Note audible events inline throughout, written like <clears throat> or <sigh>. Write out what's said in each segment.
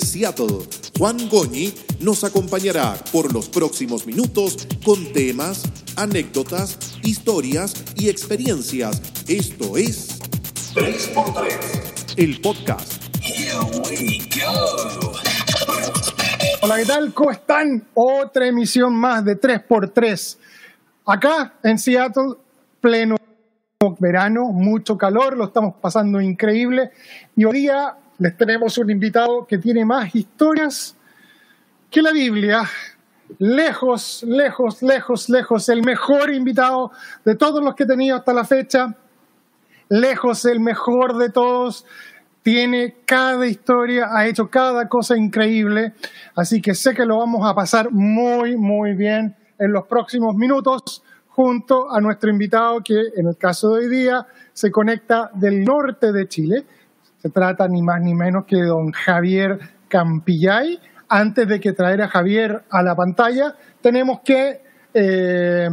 Seattle, Juan Goñi, nos acompañará por los próximos minutos con temas, anécdotas, historias y experiencias. Esto es 3x3, el podcast. Hola, ¿qué tal? ¿Cómo están? Otra emisión más de 3x3. Acá en Seattle, pleno verano, mucho calor, lo estamos pasando increíble. Y hoy día les tenemos un invitado que tiene más historias que la Biblia. Lejos, lejos, lejos, lejos, el mejor invitado de todos los que he tenido hasta la fecha. Lejos, el mejor de todos. Tiene cada historia, ha hecho cada cosa increíble. Así que sé que lo vamos a pasar muy, muy bien en los próximos minutos junto a nuestro invitado que en el caso de hoy día se conecta del norte de Chile se trata ni más ni menos que don Javier Campillay. Antes de que traer a Javier a la pantalla, tenemos que, eh,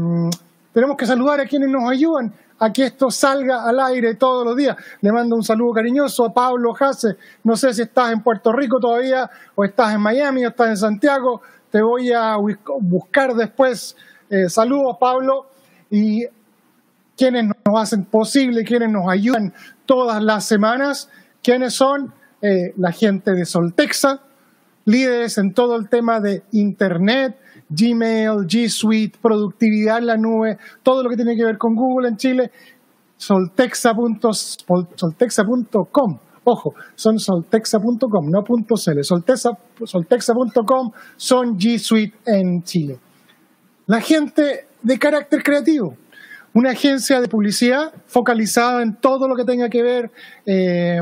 tenemos que saludar a quienes nos ayudan a que esto salga al aire todos los días. Le mando un saludo cariñoso a Pablo Jase. No sé si estás en Puerto Rico todavía, o estás en Miami, o estás en Santiago. Te voy a buscar después. Eh, saludos, Pablo. Y quienes nos hacen posible, quienes nos ayudan todas las semanas. ¿Quiénes son? Eh, la gente de Soltexa, líderes en todo el tema de Internet, Gmail, G Suite, productividad en la nube, todo lo que tiene que ver con Google en Chile, soltexa.com. Ojo, son soltexa.com, no .cl. Soltexa.com son G Suite en Chile. La gente de carácter creativo, una agencia de publicidad focalizada en todo lo que tenga que ver eh,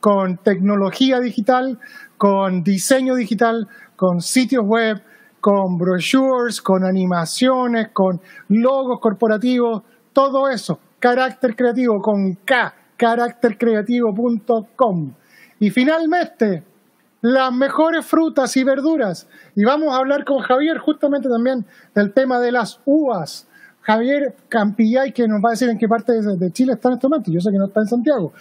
con tecnología digital, con diseño digital, con sitios web, con brochures, con animaciones, con logos corporativos, todo eso. Carácter creativo con K, caráctercreativo.com. Y finalmente, las mejores frutas y verduras. Y vamos a hablar con Javier justamente también del tema de las uvas. Javier Campillay, que nos va a decir en qué parte de Chile está en este momento, yo sé que no está en Santiago.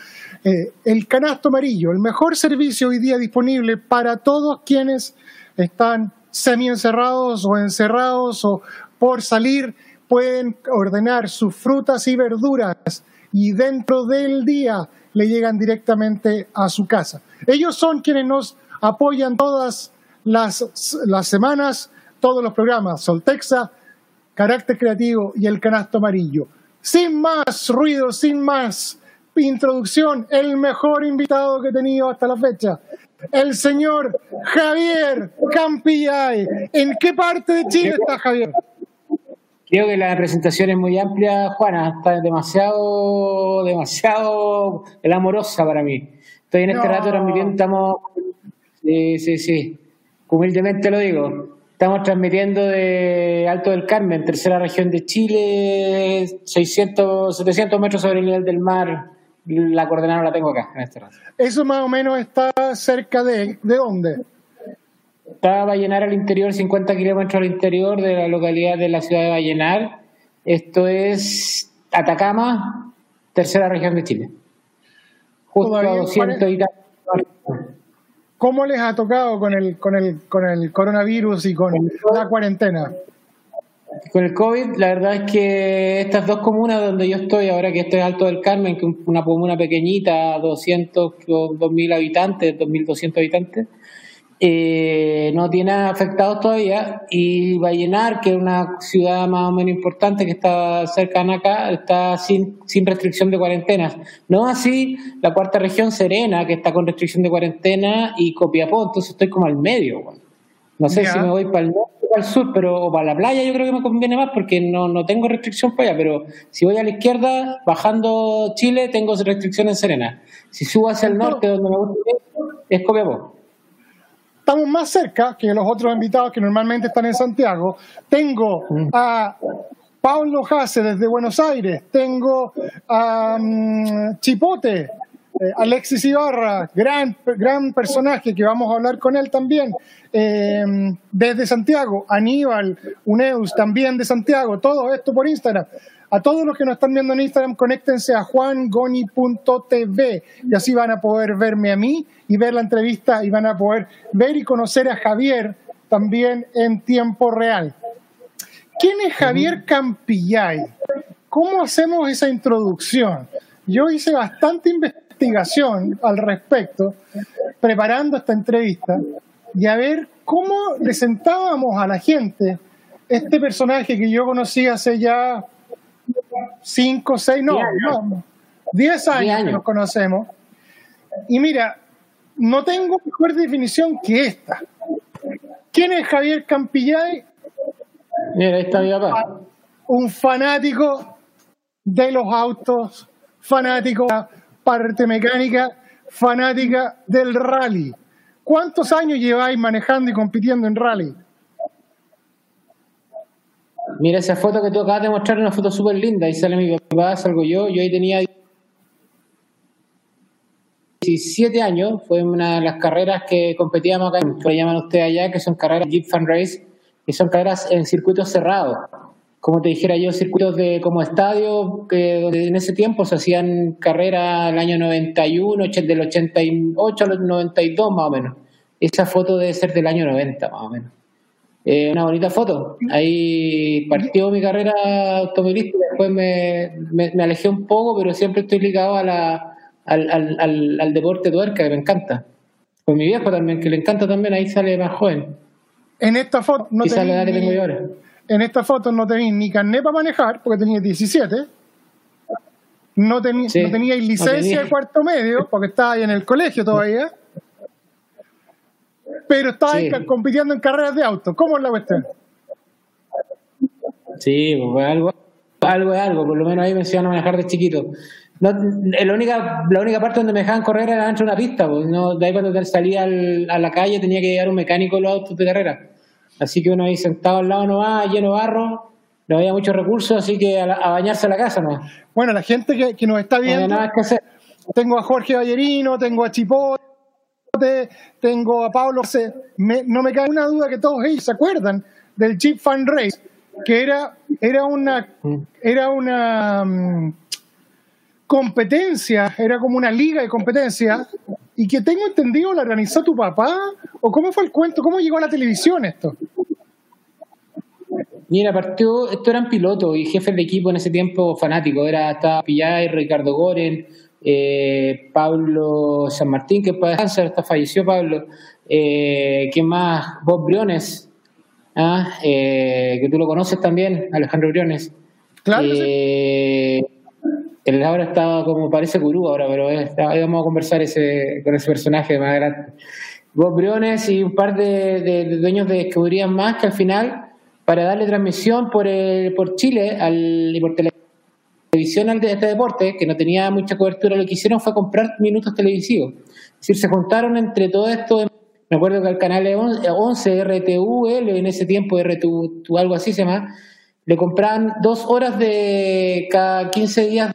Eh, el canasto amarillo, el mejor servicio hoy día disponible para todos quienes están semi encerrados o encerrados o por salir, pueden ordenar sus frutas y verduras y dentro del día le llegan directamente a su casa. Ellos son quienes nos apoyan todas las, las semanas, todos los programas, Soltexa, carácter creativo y el canasto amarillo. Sin más ruido, sin más introducción, el mejor invitado que he tenido hasta la fecha, el señor Javier Campillay. ¿En qué parte de Chile está Javier? Creo que la presentación es muy amplia, Juana, está demasiado, demasiado amorosa para mí. Estoy en este rato transmitiendo, estamos, sí, sí, sí, humildemente lo digo, Estamos transmitiendo de Alto del Carmen, tercera región de Chile, 600, 700 metros sobre el nivel del mar. La coordenada la tengo acá, en este rato. ¿Eso más o menos está cerca de, de dónde? Está Vallenar al interior, 50 kilómetros al interior de la localidad de la ciudad de Vallenar. Esto es Atacama, tercera región de Chile. Justo a 200 y ¿Cómo les ha tocado con el, con el, con el coronavirus y con la cuarentena? Con el COVID, la verdad es que estas dos comunas donde yo estoy, ahora que estoy Alto del Carmen, que es una comuna pequeñita, 200, 2.000 habitantes, 2.200 habitantes, eh, no tiene afectados todavía y Vallenar, que es una ciudad más o menos importante que está cercana acá, está sin, sin restricción de cuarentenas. No así la cuarta región Serena, que está con restricción de cuarentena, y Copiapó, entonces estoy como al medio. No sé si me voy para el norte o para el sur, pero o para la playa yo creo que me conviene más porque no, no tengo restricción para allá, pero si voy a la izquierda, bajando Chile, tengo restricción en Serena. Si subo hacia el norte, donde me gusta, es Copiapó estamos más cerca que los otros invitados que normalmente están en Santiago. Tengo a Pablo Jase desde Buenos Aires, tengo a mm, Chipote, eh, Alexis Ibarra, gran, gran personaje que vamos a hablar con él también, eh, desde Santiago, Aníbal Uneus también de Santiago, todo esto por Instagram. A todos los que nos están viendo en Instagram, conéctense a juangoni.tv y así van a poder verme a mí y ver la entrevista y van a poder ver y conocer a Javier también en tiempo real. ¿Quién es Javier Campillay? ¿Cómo hacemos esa introducción? Yo hice bastante investigación al respecto, preparando esta entrevista, y a ver cómo le sentábamos a la gente este personaje que yo conocí hace ya cinco, seis, no, no, diez años, años, que nos conocemos. Y mira, no tengo mejor definición que esta. ¿Quién es Javier Campillay? Mira, ahí está mi papá. Un fanático de los autos, fanático de la parte mecánica, fanática del rally. ¿Cuántos años lleváis manejando y compitiendo en rally? Mira esa foto que tú acabas de mostrar, una foto súper linda. Ahí sale mi papá, salgo yo. Yo ahí tenía 17 años. Fue una de las carreras que competíamos acá, que llaman ustedes allá, que son carreras Jeep Fan Race, que son carreras en circuitos cerrados. Como te dijera yo, circuitos de como estadio, que donde en ese tiempo se hacían carreras el año 91, del 88 al 92 más o menos. Esa foto debe ser del año 90 más o menos. Eh, una bonita foto. Ahí partió mi carrera automovilística, después me, me, alejé un poco, pero siempre estoy ligado a la, al, al, al, deporte tuerca, que me encanta. Con mi viejo también, que le encanta también, ahí sale más joven. En esta foto no tenía ni, En esta foto no tenéis ni carnet para manejar, porque tenía 17. No, no teníais licencia de cuarto medio, porque estaba ahí en el colegio todavía pero está ahí compitiendo en carreras de auto. ¿Cómo es la cuestión? Sí, pues algo, algo es algo, por lo menos ahí me enseñaron a manejar de chiquito. No, la, única, la única parte donde me dejaban correr era dentro de una pista, pues no, de ahí cuando salía a la calle tenía que llegar un mecánico los autos de carrera. Así que uno ahí sentado al lado no va, lleno de barro, no había muchos recursos, así que a, bañarse a la casa no. Bueno, la gente que, que nos está viendo, nada que hacer. tengo a Jorge Ballerino, tengo a Chipote, tengo a Pablo, no me cae una duda que todos ellos se acuerdan del Jeep Fan Race, que era, era una, era una mm, competencia, era como una liga de competencia, y que tengo entendido la organizó tu papá, o cómo fue el cuento, cómo llegó a la televisión esto. Mira, partió, esto eran pilotos y jefes de equipo en ese tiempo fanáticos, era estaba Pillay, Ricardo Goren, eh, Pablo San Martín, que puede cáncer, hasta falleció Pablo, eh, ¿quién más? Bob Briones, ¿ah? eh, que tú lo conoces también, Alejandro Briones. Claro. Eh, él ahora está como parece gurú ahora, pero ahí vamos a conversar ese, con ese personaje más adelante. Bob Briones y un par de, dueños de escuderías más que al final, para darle transmisión por, por Chile al, y por televisión, de este deporte, que no tenía mucha cobertura, lo que hicieron fue comprar minutos televisivos. Es decir, se juntaron entre todo esto. Me acuerdo que al canal 11, RTUL, en ese tiempo RTU, algo así se llama, le compraban dos horas de cada 15 días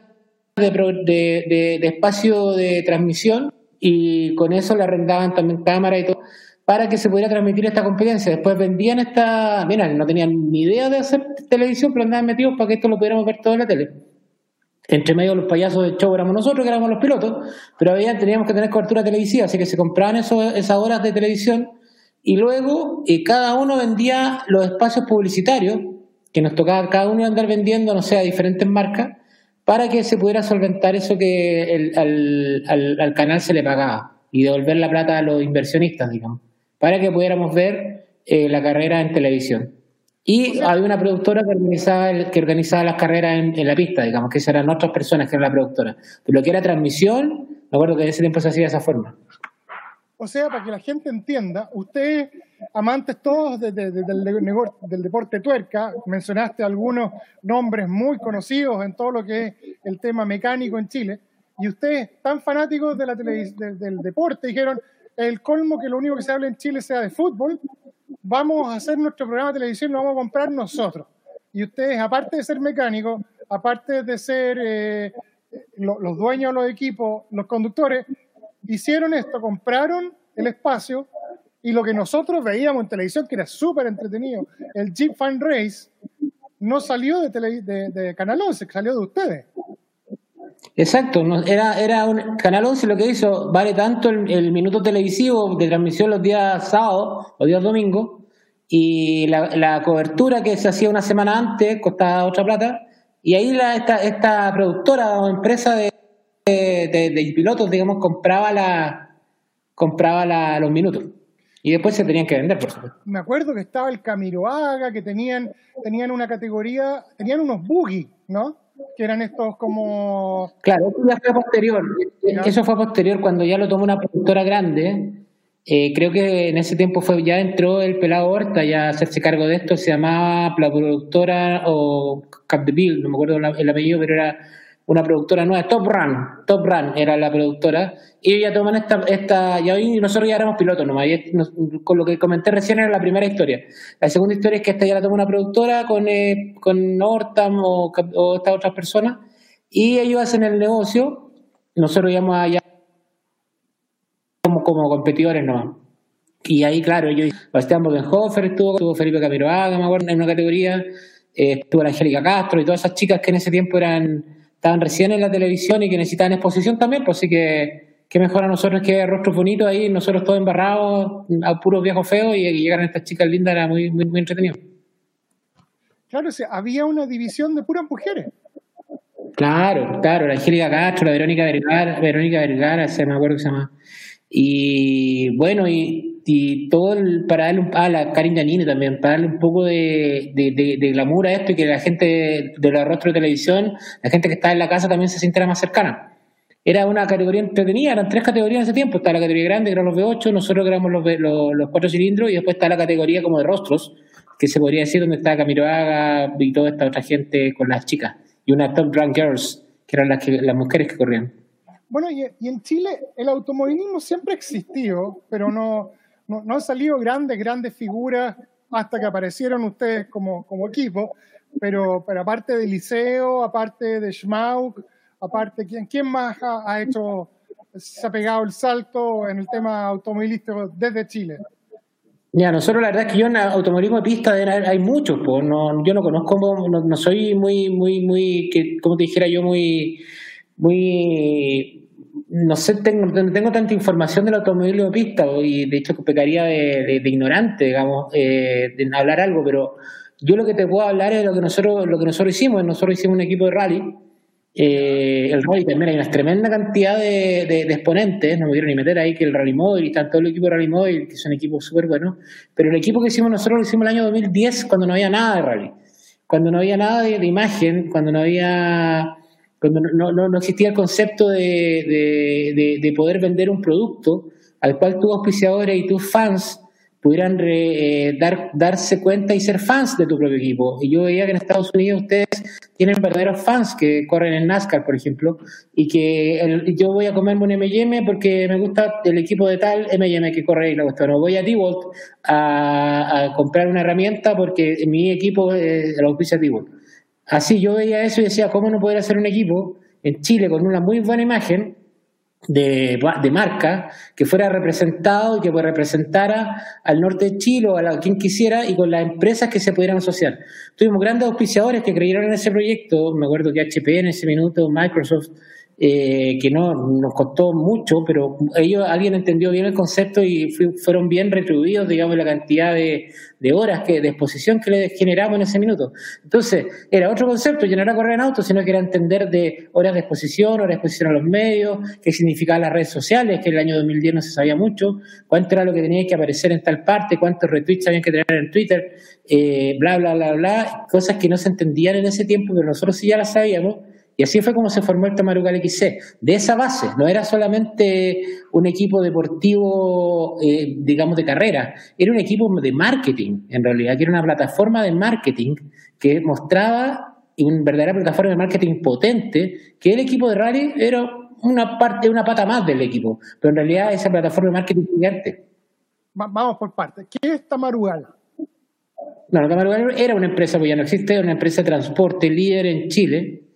de, espacio de transmisión y con eso le arrendaban también cámara y todo para que se pudiera transmitir esta competencia. Después vendían esta, mira, no tenían ni idea de hacer televisión, pero andaban metidos para que esto lo pudiéramos ver todo en la tele entre medio los payasos de show éramos nosotros, que éramos los pilotos, pero había, teníamos que tener cobertura televisiva, así que se compraban esas horas de televisión y luego eh, cada uno vendía los espacios publicitarios, que nos tocaba cada uno andar vendiendo, no sé, a diferentes marcas, para que se pudiera solventar eso que al, canal se le pagaba y devolver la plata a los inversionistas, digamos, para que pudiéramos ver eh, la carrera en televisión. Y había una productora que organizaba, que organizaba las carreras en, la pista, digamos, que esas eran otras personas que eran la productora. Pero lo que era transmisión, me acuerdo que en ese tiempo se hacía de esa forma. O sea, para que la gente entienda, ustedes, amantes todos del, del, deporte tuerca, mencionaste algunos nombres muy conocidos en todo lo que es el tema mecánico en Chile, y ustedes, tan fanáticos de la del deporte, dijeron, el colmo que lo único que se habla en Chile sea de fútbol, vamos a hacer nuestro programa de televisión, lo vamos a comprar nosotros. Y ustedes, aparte de ser mecánicos, aparte de ser eh, los dueños de los equipos, los conductores, hicieron esto, compraron el espacio y lo que nosotros veíamos en televisión, que era súper entretenido, el Jeep Fan Race, no salió de, de, Canal 11, salió de ustedes. Exacto, era, era un Canal 11 lo que hizo, vale tanto el, minuto televisivo de transmisión los días sábados o días domingos, y la, cobertura que se hacía una semana antes costaba otra plata, y ahí la, esta, esta productora o empresa de, de, pilotos, digamos, compraba la compraba la, los minutos. Y después se tenían que vender, por supuesto. Me acuerdo que estaba el Camiroaga, que tenían, tenían una categoría, tenían unos buggy, ¿no? Que eran estos como... Claro, eso ya fue posterior. Eso fue posterior cuando ya lo tomó una productora grande. Eh, creo que en ese tiempo fue ya entró el pelado Horta ya a hacerse cargo de esto. Se llamaba la productora o Capdeville, no me acuerdo el apellido, pero era una productora nueva, Top Run, Top Run era la productora, y ya toman esta, esta y hoy nosotros ya éramos pilotos nomás, y con lo que comenté recién era la primera historia. La segunda historia es que esta ya la toma una productora con, eh, con Nortam o, estas otras personas, y ellos hacen el negocio, nosotros íbamos allá como, como competidores nomás. Y ahí, claro, yo, Bastián Bodenhofer estuvo, estuvo Felipe Camiroaga, me acuerdo, en una categoría, eh, estuvo la Angélica Castro y todas esas chicas que en ese tiempo eran estaban recién en la televisión y que necesitaban exposición también, pues sí que qué mejor a nosotros que rostros bonitos ahí, nosotros todos embarrados, a puros viejos feos y que llegaran estas chicas lindas era muy, muy, muy entretenido. Claro, o sea, había una división de puras mujeres. Claro, claro, la Angélica Castro, la Verónica Vergara, Verónica Vergara, se me acuerdo que se llama. Y bueno, y y todo el, para darle un, a la Karin Janine también, para darle un poco de, de, glamour a esto y que la gente de la rostro de televisión, la gente que está en la casa también se sintiera más cercana. Era una categoría entretenida, eran tres categorías ese tiempo. Está la categoría grande, que eran los V8, nosotros éramos los, los, los, cuatro cilindros, y después está la categoría como de rostros, que se podría decir donde está Camiroaga y toda esta otra gente con las chicas. Y una Top Drunk Girls, que eran las, que, las mujeres que corrían. Bueno, y en Chile el automovilismo siempre existió, pero no, no, han salido grandes, grandes figuras hasta que aparecieron ustedes como, como equipo, pero, aparte de Liceo, aparte de Schmauk, aparte, ¿quién, quién más ha, hecho, se ha pegado el salto en el tema automovilístico desde Chile? Ya, nosotros la verdad es que yo en automovilismo de pista hay muchos, pues no, yo no conozco, no, soy muy, muy, muy, que, como te dijera yo, muy, muy no sé, tengo, tengo tanta información del automóvil de pista y de hecho pecaría de, ignorante, digamos, eh, de hablar algo, pero yo lo que te puedo hablar es lo que nosotros, lo que nosotros hicimos. Nosotros hicimos un equipo de rally. Eh, el rally también hay una tremenda cantidad de, exponentes, no me quiero ni meter ahí que el Rally Móvil y todo el equipo de Rally Móvil, que son equipos súper buenos, pero el equipo que hicimos nosotros lo hicimos el año 2010 cuando no había nada de rally, cuando no había nada de imagen, cuando no había cuando no, no, no existía el concepto de, de, poder vender un producto al cual tus auspiciadores y tus fans pudieran eh, dar, darse cuenta y ser fans de tu propio equipo. Y yo veía que en Estados Unidos ustedes tienen verdaderos fans que corren en NASCAR, por ejemplo, y que yo voy a comerme un M&M porque me gusta el equipo de tal M&M que corre y la cuestión. O voy a D-Volt a, comprar una herramienta porque mi equipo es el auspicia D-Volt. Así yo veía eso y decía, ¿cómo no poder hacer un equipo en Chile con una muy buena imagen de, marca que fuera representado y que representara al norte de Chile o a, quien quisiera y con las empresas que se pudieran asociar? Tuvimos grandes auspiciadores que creyeron en ese proyecto, me acuerdo que HP en ese minuto, Microsoft, eh, que no nos costó mucho, pero ellos, alguien entendió bien el concepto y fueron bien retribuidos, digamos, la cantidad de, horas que, de exposición que les generamos en ese minuto. Entonces, era otro concepto, ya no era correr en auto, sino que era entender de horas de exposición, horas de exposición a los medios, qué significaban las redes sociales, que en el año 2010 no se sabía mucho, cuánto era lo que tenía que aparecer en tal parte, cuántos retweets habían que tener en Twitter, eh, bla, bla, bla, bla, cosas que no se entendían en ese tiempo, pero nosotros sí ya las sabíamos y así fue como se formó el Tamarugal XC. De esa base, no era solamente un equipo deportivo, eh, digamos, de carrera, era un equipo de marketing, en realidad, que era una plataforma de marketing que mostraba una verdadera plataforma de marketing potente, que el equipo de rally era una parte, una pata más del equipo, pero en realidad esa plataforma de marketing gigante. Vamos por partes. ¿Qué es Tamarugal? Bueno, Tamarugal era una empresa, pues ya no existe, una empresa de transporte líder en Chile,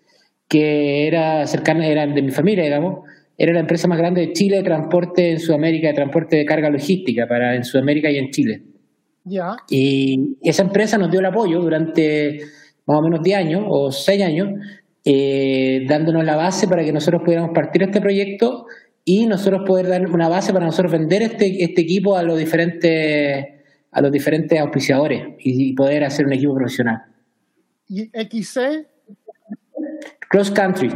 que era cercana, era de mi familia, digamos, era la empresa más grande de Chile de transporte en Sudamérica, de transporte de carga logística para en Sudamérica y en Chile. Ya. Y esa empresa nos dio el apoyo durante más o menos 10 años o 6 años, eh, dándonos la base para que nosotros pudiéramos partir este proyecto y nosotros poder dar una base para nosotros vender este, este equipo a los diferentes a los diferentes auspiciadores y, poder hacer un equipo profesional. ¿Y XC? Cross Country.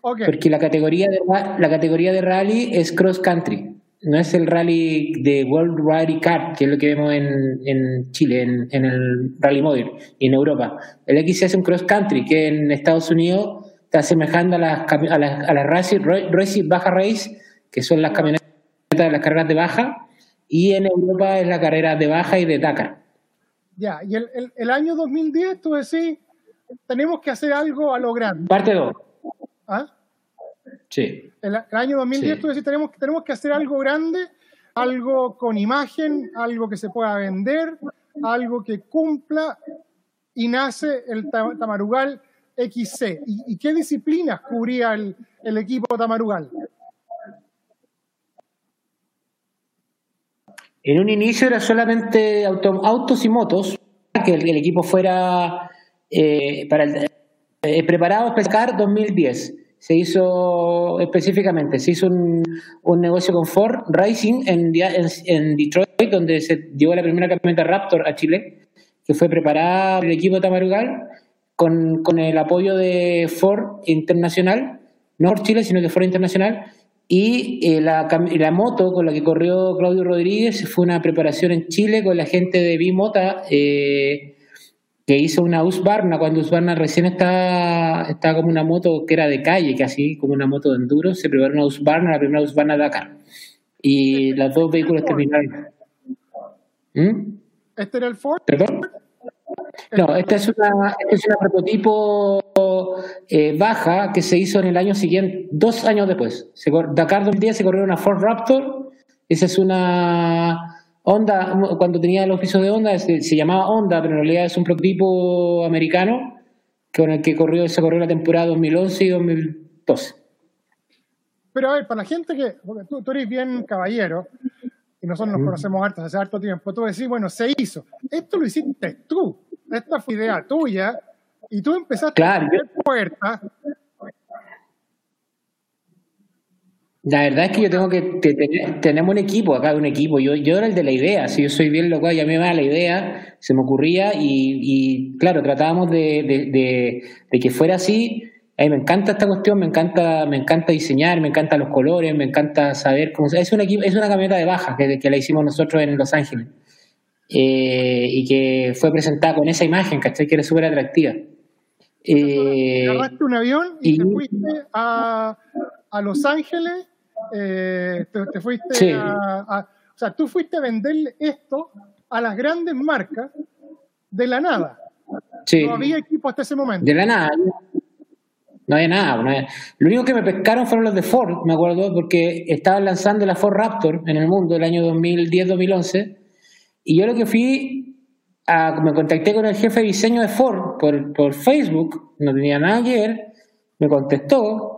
Porque la categoría, de, la categoría de rally es cross country. No es el rally de World Rally Kart, que es lo que vemos en, en Chile, en, en, el Rally Model y en Europa. El XC es un cross country, que en Estados Unidos está asemejando a las, a las, a las racing, baja race, que son las camionetas de las carreras de baja, y en Europa es la carrera de baja y de Dakar. Ya, y el, el, el año 2010, tú decís, tenemos que hacer algo a lo grande. Parte 2. ¿Ah? Sí. El, año 2010, tú decís, tenemos, tenemos que hacer algo grande, algo con imagen, algo que se pueda vender, algo que cumpla, y nace el Tamarugal XC. ¿Y, qué disciplinas cubría el, el equipo Tamarugal? En un inicio era solamente autos y motos, que el, equipo fuera eh, para el, eh, preparado para pescar 2010. Se hizo específicamente, se hizo un, un negocio con Ford Racing en, en, Detroit, donde se llevó la primera camioneta Raptor a Chile, que fue preparada por el equipo Tamarugal con, con el apoyo de Ford Internacional, no por Chile, sino que Ford Internacional, y eh, la, la, moto con la que corrió Claudio Rodríguez fue una preparación en Chile con la gente de Bimota, eh, que hizo una Husqvarna, cuando Husqvarna recién estaba, estaba como una moto que era de calle, casi como una moto de enduro, se preparó una Husqvarna, la primera Husqvarna Dakar. Y los dos vehículos terminaron. ¿Mm? ¿Este era el Ford? ¿Perdón? No, esta es una, es una prototipo eh, baja que se hizo en el año siguiente, dos años después. Se, Dakar 2010 se corrió una Ford Raptor. Esa es una Honda, cuando tenía el oficio de Honda, se, llamaba Honda, pero en realidad es un prototipo americano con el que corrió, se corrió la temporada 2011 y 2012. Pero a ver, para la gente que, tú, tú eres bien caballero, y nosotros nos conocemos hartos hace harto tiempo, tú decís, bueno, se hizo. Esto lo hiciste tú, esta fue idea tuya, y tú empezaste a abrir puertas. La verdad es que yo tengo que, tenemos un equipo acá, un equipo. Yo, yo era el de la idea, si yo soy bien loco, ya me va la idea, se me ocurría y, y claro, tratábamos de, de, de, que fuera así. A mí me encanta esta cuestión, me encanta, me encanta diseñar, me encantan los colores, me encanta saber cómo. Es una, es una camioneta de baja que, que la hicimos nosotros en Los Ángeles. Eh, y que fue presentada con esa imagen, ¿cachai? Que era súper atractiva. Eh, agarraste un avión y, te fuiste a, a Los Ángeles, eh, te, fuiste a, O sea, tú fuiste a venderle esto a las grandes marcas de la nada. No había equipo hasta ese momento. De la nada. No había nada. Lo único que me pescaron fueron los de Ford, me acuerdo, porque estaban lanzando la Ford Raptor en el mundo el año 2010-2011 y yo lo que fui, a, me contacté con el jefe de diseño de Ford por, por Facebook, no tenía nada que ver, me contestó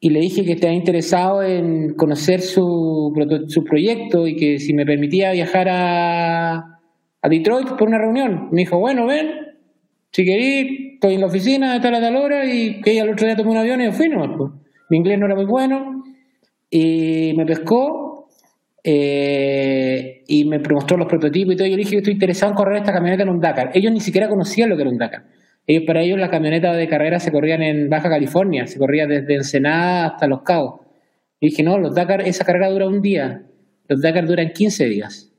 y le dije que estaba interesado en conocer su, su proyecto y que si me permitía viajar a, a Detroit por una reunión. Me dijo, bueno, ven, si querís, estoy en la oficina de tal a tal hora y que al otro día tomé un avión y fui nomás. Pues. Mi inglés no era muy bueno y me pescó eh, y me mostró los prototipos y todo. Yo le dije que estoy interesado en correr esta camioneta en un Dakar. Ellos ni siquiera conocían lo que era un Dakar. Ellos, para ellos, las camionetas de carrera se corrían en Baja California, se corría desde Ensenada hasta Los Cabos. Y dije, no, los Dakar, esa carrera dura un día. Los Dakar duran 15 días,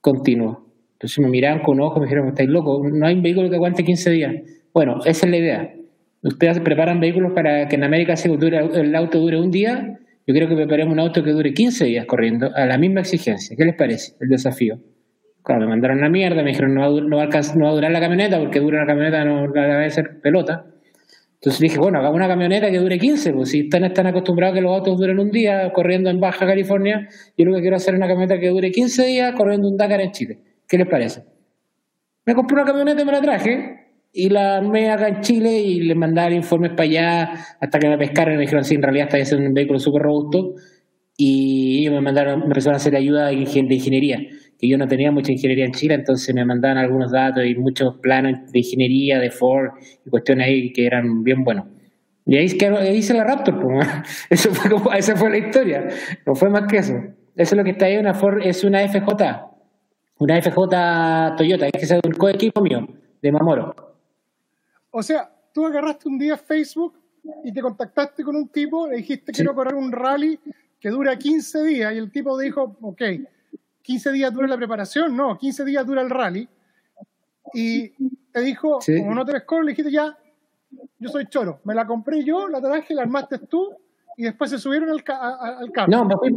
continuo. Entonces me miraban con ojos, me dijeron, estáis locos, no hay un vehículo que aguante 15 días. Bueno, esa es la idea. Ustedes preparan vehículos para que en América se el auto dure un día yo creo que preparemos un auto que dure 15 días corriendo a la misma exigencia. ¿Qué les parece el desafío? Claro, me mandaron la mierda, me dijeron no va, no, va a durar la camioneta porque dura la camioneta, no va a ser pelota. Entonces dije, bueno, hagamos una camioneta que dure 15, pues si están, están acostumbrados a que los autos duren un día corriendo en Baja California, yo lo que quiero hacer es una camioneta que dure 15 días corriendo un Dakar en Chile. ¿Qué les parece? Me compré una camioneta y me la traje, y la armé acá en Chile y les mandaba informes para allá hasta que me pescaron y me dijeron, sí, en realidad está es un vehículo súper robusto y ellos me mandaron, me empezaron a hacer ayuda de ingeniería. Que yo no tenía mucha ingeniería en Chile, entonces me mandaban algunos datos y muchos planos de ingeniería, de Ford y cuestiones ahí que eran bien buenos. Y ahí, hice la Raptor, pues, <laughs> eso fue como, esa fue la historia, no fue más que eso. Eso es lo que está ahí, una Ford, es una FJ, una FJ Toyota, es que es un coequipo mío, de Mamoro. O sea, tú agarraste un día Facebook y te contactaste con un tipo, le dijiste quiero correr un rally que dura 15 días y el tipo dijo, ok, 15 días dura la preparación, no, 15 días dura el rally. Y te dijo, como no te ves le dijiste ya, yo soy choro, me la compré yo, la traje, la armaste tú y después se subieron al, al carro. No, me fui,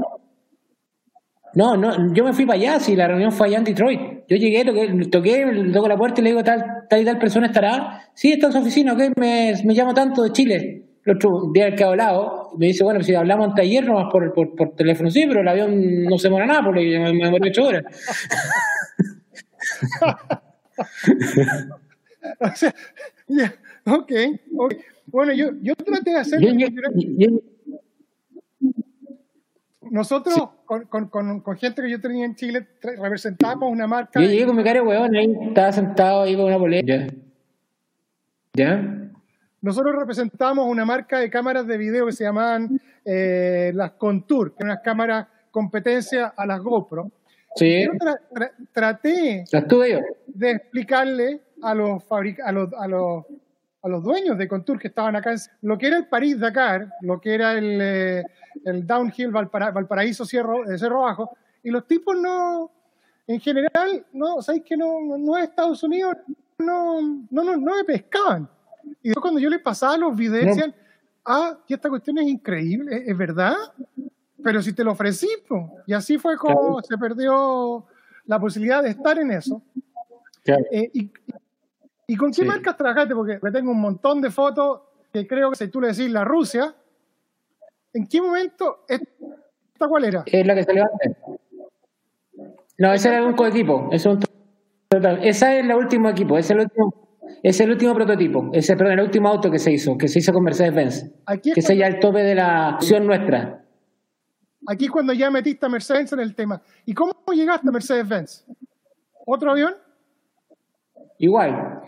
no, no, yo me fui para allá, si la reunión fue allá en Detroit. Yo llegué, toqué, toqué toco la puerta y le digo, tal, tal y tal persona estará. Sí, está en su oficina, ok, me, me llamo tanto de Chile. El otro día que hablado, me dice, bueno, si hablamos en taller nomás por, por, por teléfono, sí, pero el avión no se muere nada porque me, me muero ocho horas. <laughs> o sea, ya, ok, Bueno, yo, yo traté de hacer... Nosotros, con, con, con, gente que yo tenía en Chile, representábamos una marca. Yo llegué con mi cara de huevón, ahí estaba sentado ahí con una boleta. ¿Ya? Nosotros representábamos una marca de cámaras de video que se llamaban eh, las Contour, que eran unas cámaras competencia a las GoPro. Sí. Yo traté de explicarle a los, a los, a los a los dueños de Contour que estaban acá, lo que era el París-Dakar, lo que era el, eh, el Downhill Valparaíso Cerro, eh, Cerro Bajo, y los tipos no, en general, no, ¿sabéis que no, no es Estados Unidos? No, no, no, no me pescaban. Y después cuando yo les pasaba los videos, decían, ah, que esta cuestión es increíble, ¿es, verdad? Pero si te lo ofrecí, y así fue como se perdió la posibilidad de estar en eso. Eh, y, ¿Y con qué marcas trabajaste? Porque tengo un montón de fotos que creo que si tú le decís la Rusia, ¿en qué momento esta cuál era? Es la que se levanta. No, ese era un coequipo. Es un... Esa es el último equipo, es el último, es el último prototipo, es el, el último auto que se hizo, que se hizo con Mercedes-Benz. Que es ya el tope de la opción nuestra. Aquí es cuando ya metiste a Mercedes en el tema. ¿Y cómo llegaste a Mercedes-Benz? ¿Otro avión? Igual.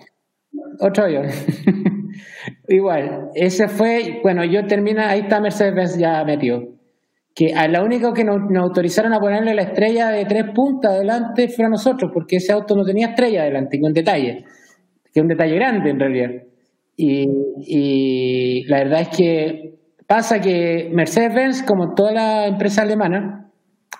Otro avión. <laughs> Igual, ese fue, bueno, yo termina, ahí está Mercedes-Benz ya metido. Que a la único que nos, autorizaron a ponerle la estrella de tres puntas adelante fue a nosotros, porque ese auto no tenía estrella adelante, con detalle, que es un detalle grande en realidad. Y, y la verdad es que pasa que Mercedes-Benz, como toda la empresa alemana,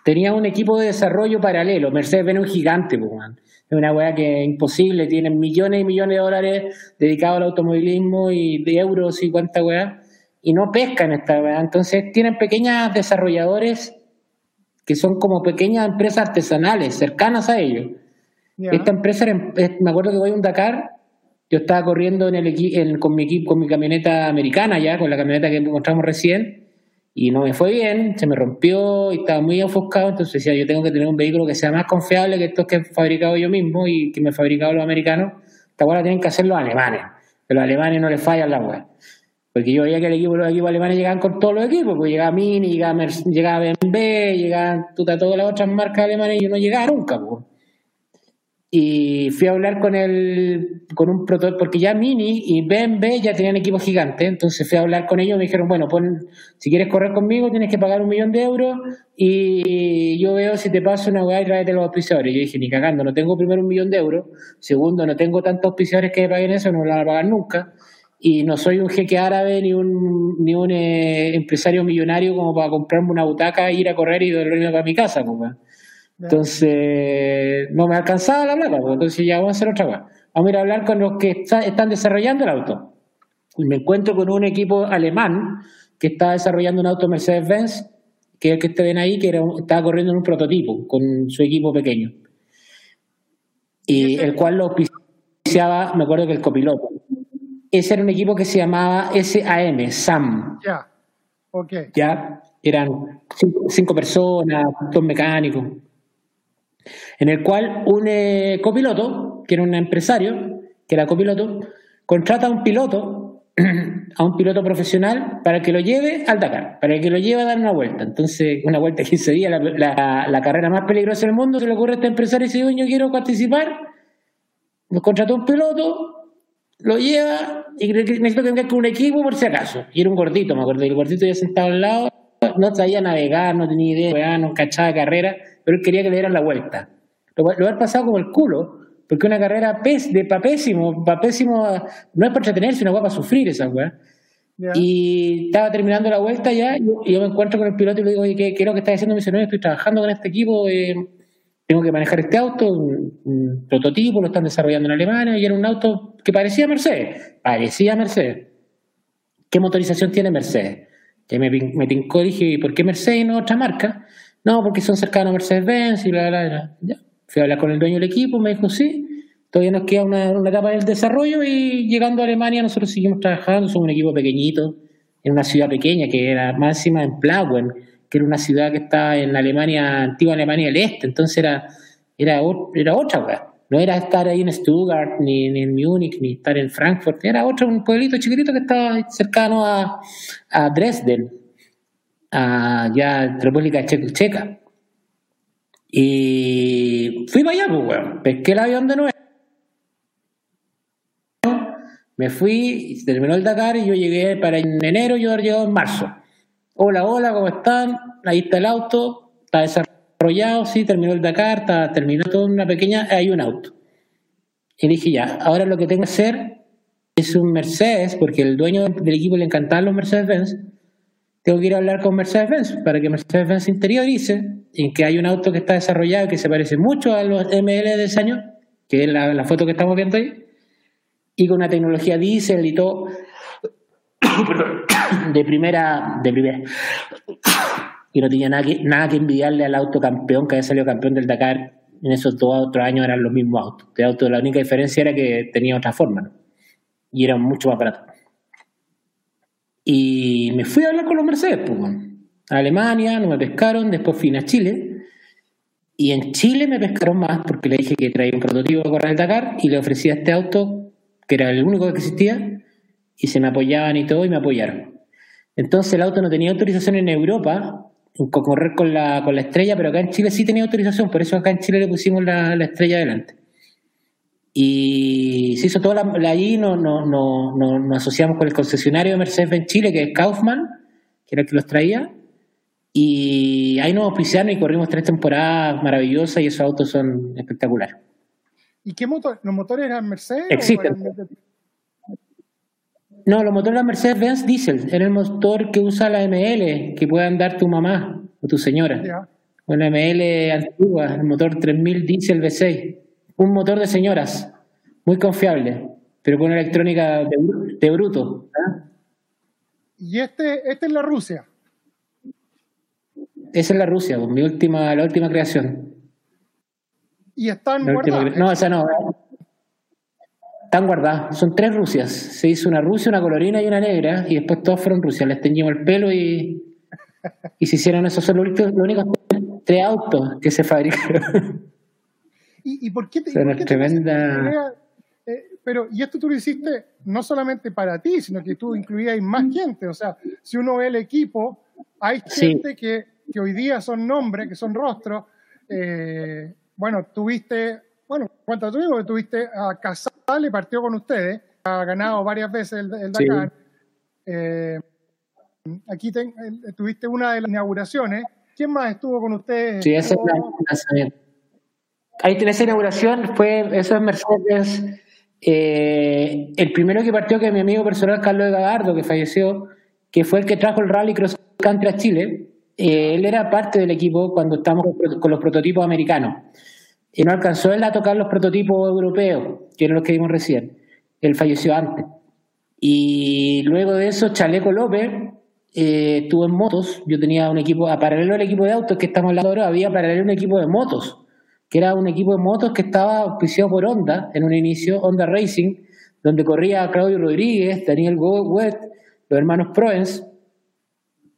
tenía un equipo de desarrollo paralelo. Mercedes-Benz es un gigante, es una weá que es imposible, tienen millones y millones de dólares dedicados al automovilismo y de euros y cuánta weá, y no pescan esta weá. Entonces tienen pequeños desarrolladores que son como pequeñas empresas artesanales, cercanas a ellos. Esta empresa, me acuerdo que voy a un Dakar, yo estaba corriendo en el, con mi equipo, con mi camioneta americana ya, con la camioneta que encontramos recién, y no me fue bien, se me rompió y estaba muy ofuscado, entonces decía, yo tengo que tener un vehículo que sea más confiable que estos que he fabricado yo mismo y que me he fabricado los americanos. Esta hueá tienen que hacer los alemanes, pero los alemanes no les fallan la hueá. Porque yo veía que el equipo, los equipos alemanes llegaban con todos los equipos, pues llegaba Mini, llegaba, llegaba BMW, llegaban todas las otras marcas alemanas y yo no llegaba nunca. Pues y fui a hablar con el con un prototipo porque ya Mini y BMW ya tenían equipo gigante. Entonces fui a hablar con ellos me dijeron bueno pon, si quieres correr conmigo tienes que pagar un millón de euros y yo veo si te paso una weá y tráete los auspiciadores yo dije ni cagando no tengo primero un millón de euros. Segundo no tengo tantos auspiciadores que me paguen eso no me lo van a pagar nunca. Y no soy un jeque árabe ni un ni un eh, empresario millonario como para comprarme una butaca ir a correr y dormirme para mi casa pues, entonces, no me alcanzaba la plata, pues, entonces ya vamos a hacer otra cosa. Vamos a ir a hablar con los que están desarrollando el auto. Y me encuentro con un equipo alemán que está desarrollando un auto Mercedes-Benz, que es el que te ven ahí, que era, estaba corriendo en un prototipo con su equipo pequeño. Y el cual lo auspiciaba, me acuerdo que el copiloto. Ese era un equipo que se llamaba SAM, SAM. Ya, ok. Ya, eran cinco personas, dos mecánicos en el cual un eh, copiloto, que era un empresario, que era copiloto, contrata a un piloto <clears throat> a un piloto profesional para que lo lleve al Dakar, para que lo lleve a dar una vuelta. Entonces, una vuelta de 15 días, la, carrera más peligrosa del mundo, se le ocurre a este empresario y dice, yo quiero participar, nos contrató un piloto, lo lleva y necesito que venga con un equipo por si acaso. Y era un gordito, me acuerdo, y el gordito ya sentado al lado, no sabía navegar, no tenía idea, no cachaba carrera, pero él quería que le dieran la vuelta. Lo, lo había pasado como el culo, porque una carrera de pa pésimo, pa pésimo, no es para entretenerse, una guapa para sufrir esa weá. Y estaba terminando la vuelta ya, y yo me encuentro con el piloto y le digo, oye, ¿qué, qué es lo que estás haciendo? Me dice, no, estoy trabajando con este equipo, eh, tengo que manejar este auto, un, prototipo, lo están desarrollando en Alemania, y era un auto que parecía Mercedes, parecía Mercedes. ¿Qué motorización tiene Mercedes? Que me, me tincó, dije, ¿por qué Mercedes y no otra marca? No, porque son cercanos a Mercedes-Benz y bla, bla, bla. Ya. Fui a hablar con el dueño del equipo, me dijo, sí, todavía nos queda una, una etapa del desarrollo y llegando a Alemania nosotros seguimos trabajando, somos un equipo pequeñito, en una ciudad pequeña que era máxima en Plauen, que era una ciudad que está en Alemania, antigua Alemania del Este, entonces era, era, era otra, no era estar ahí en Stuttgart, ni, en Múnich, ni estar en Frankfurt, era otro, un pueblito chiquitito que estaba cercano a, a Dresden, a ya República Checa. Y fui para allá, pues, weón. Pesqué el avión de nuevo. Me fui, terminó el Dakar y yo llegué para en enero, yo llegué en marzo. Hola, hola, ¿cómo están? Ahí está el auto, está desarrollado, sí, terminó el Dakar, está, terminó toda una pequeña, hay un auto. Y dije, ya, ahora lo que tengo que hacer es un Mercedes, porque el dueño del equipo le encantaban los Mercedes-Benz, tengo que ir a hablar con Mercedes-Benz para que Mercedes-Benz interiorice en que hay un auto que está desarrollado que se parece mucho a los ML de ese año, que es la, foto que estamos viendo ahí, y con una tecnología diésel y todo <coughs> <coughs> de primera, de primera. <coughs> Y no tenía nada que, nada que envidiarle al auto campeón que había salido campeón del Dakar. En esos dos otros años eran los mismos autos. De auto, la única diferencia era que tenía otra forma, Y era mucho más barato. Y me fui a hablar con los Mercedes, pues, a Alemania, no me pescaron, después fui a Chile. Y en Chile me pescaron más porque le dije que traía un prototipo de correr el Dakar y le ofrecía este auto, que era el único que existía, y se me apoyaban y todo, y me apoyaron. Entonces el auto no tenía autorización en Europa, correr con la, con la estrella, pero acá en Chile sí tenía autorización, por eso acá en Chile le pusimos la, la estrella adelante. Y se hizo toda la, allí, nos no, no, no, nos asociamos con el concesionario de Mercedes en Chile, que es Kaufman, que era el que los traía, y ahí nos auspiciaron y corrimos tres temporadas maravillosas y esos autos son espectaculares. ¿Y qué motor? ¿Los motores eran Mercedes? Existen. No, los motores eran Mercedes-Benz Diesel. Era el motor que usa la ML, que puede andar tu mamá o tu señora. Una ML antigua, el motor 3000 Diesel V6 un motor de señoras, muy confiable, pero con electrónica de, bruto. ¿ah? ¿Y este, este es la Rusia? Esa es la Rusia, mi última, la última creación. ¿Y están guardadas? No, esa no. Están guardadas. Son tres Rusias. Se hizo una Rusia, una colorina y una negra, y después todas fueron Rusias. Les teñimos el pelo y, <laughs> y se hicieron esos son los únicos tres autos que se fabricaron. <laughs> ¿Y, por qué te, tremenda... Eh, pero, y esto tú lo hiciste no solamente para ti, sino que tú incluías más gente. O sea, si uno ve el equipo, hay gente que, que, hoy día son nombres, que son rostros. Eh, bueno, tuviste, bueno, ¿cuánto tuvimos? Tuviste a Casale, partió con ustedes, ha ganado varias veces el, Dakar. Eh, aquí tuviste una de las inauguraciones. ¿Quién más estuvo con ustedes? Sí, esa es la, ahí tiene esa inauguración, fue, eso es Mercedes. Eh, el primero que partió, que mi amigo personal Carlos Gadardo, que falleció, que fue el que trajo el Rally Cross Country a Chile. Eh, él era parte del equipo cuando estábamos con los prototipos americanos. Y no alcanzó él a tocar los prototipos europeos, que eran los que vimos recién. Él falleció antes. Y luego de eso, Chaleco López eh, estuvo en motos. Yo tenía un equipo, a paralelo al equipo de autos que estamos hablando ahora, había paralelo un equipo de motos que era un equipo de motos que estaba auspiciado por Honda en un inicio, Honda Racing, donde corría Claudio Rodríguez, Daniel Wett, los hermanos Proens,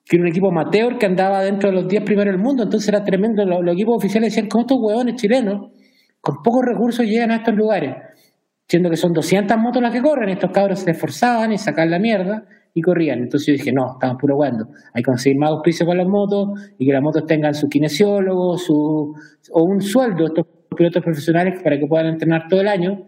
que era un equipo amateur que andaba dentro de los 10 primeros del mundo, entonces era tremendo. Los, equipos oficiales decían, ¿cómo estos huevones chilenos, con pocos recursos, llegan a estos lugares? Siendo que son 200 motos las que corren, estos cabros se esforzaban y sacan la mierda, y corrían. Entonces yo dije, no, estamos puro jugando. Hay que conseguir más auspicios para las motos y que las motos tengan su kinesiólogo su, o un sueldo estos pilotos profesionales para que puedan entrenar todo el año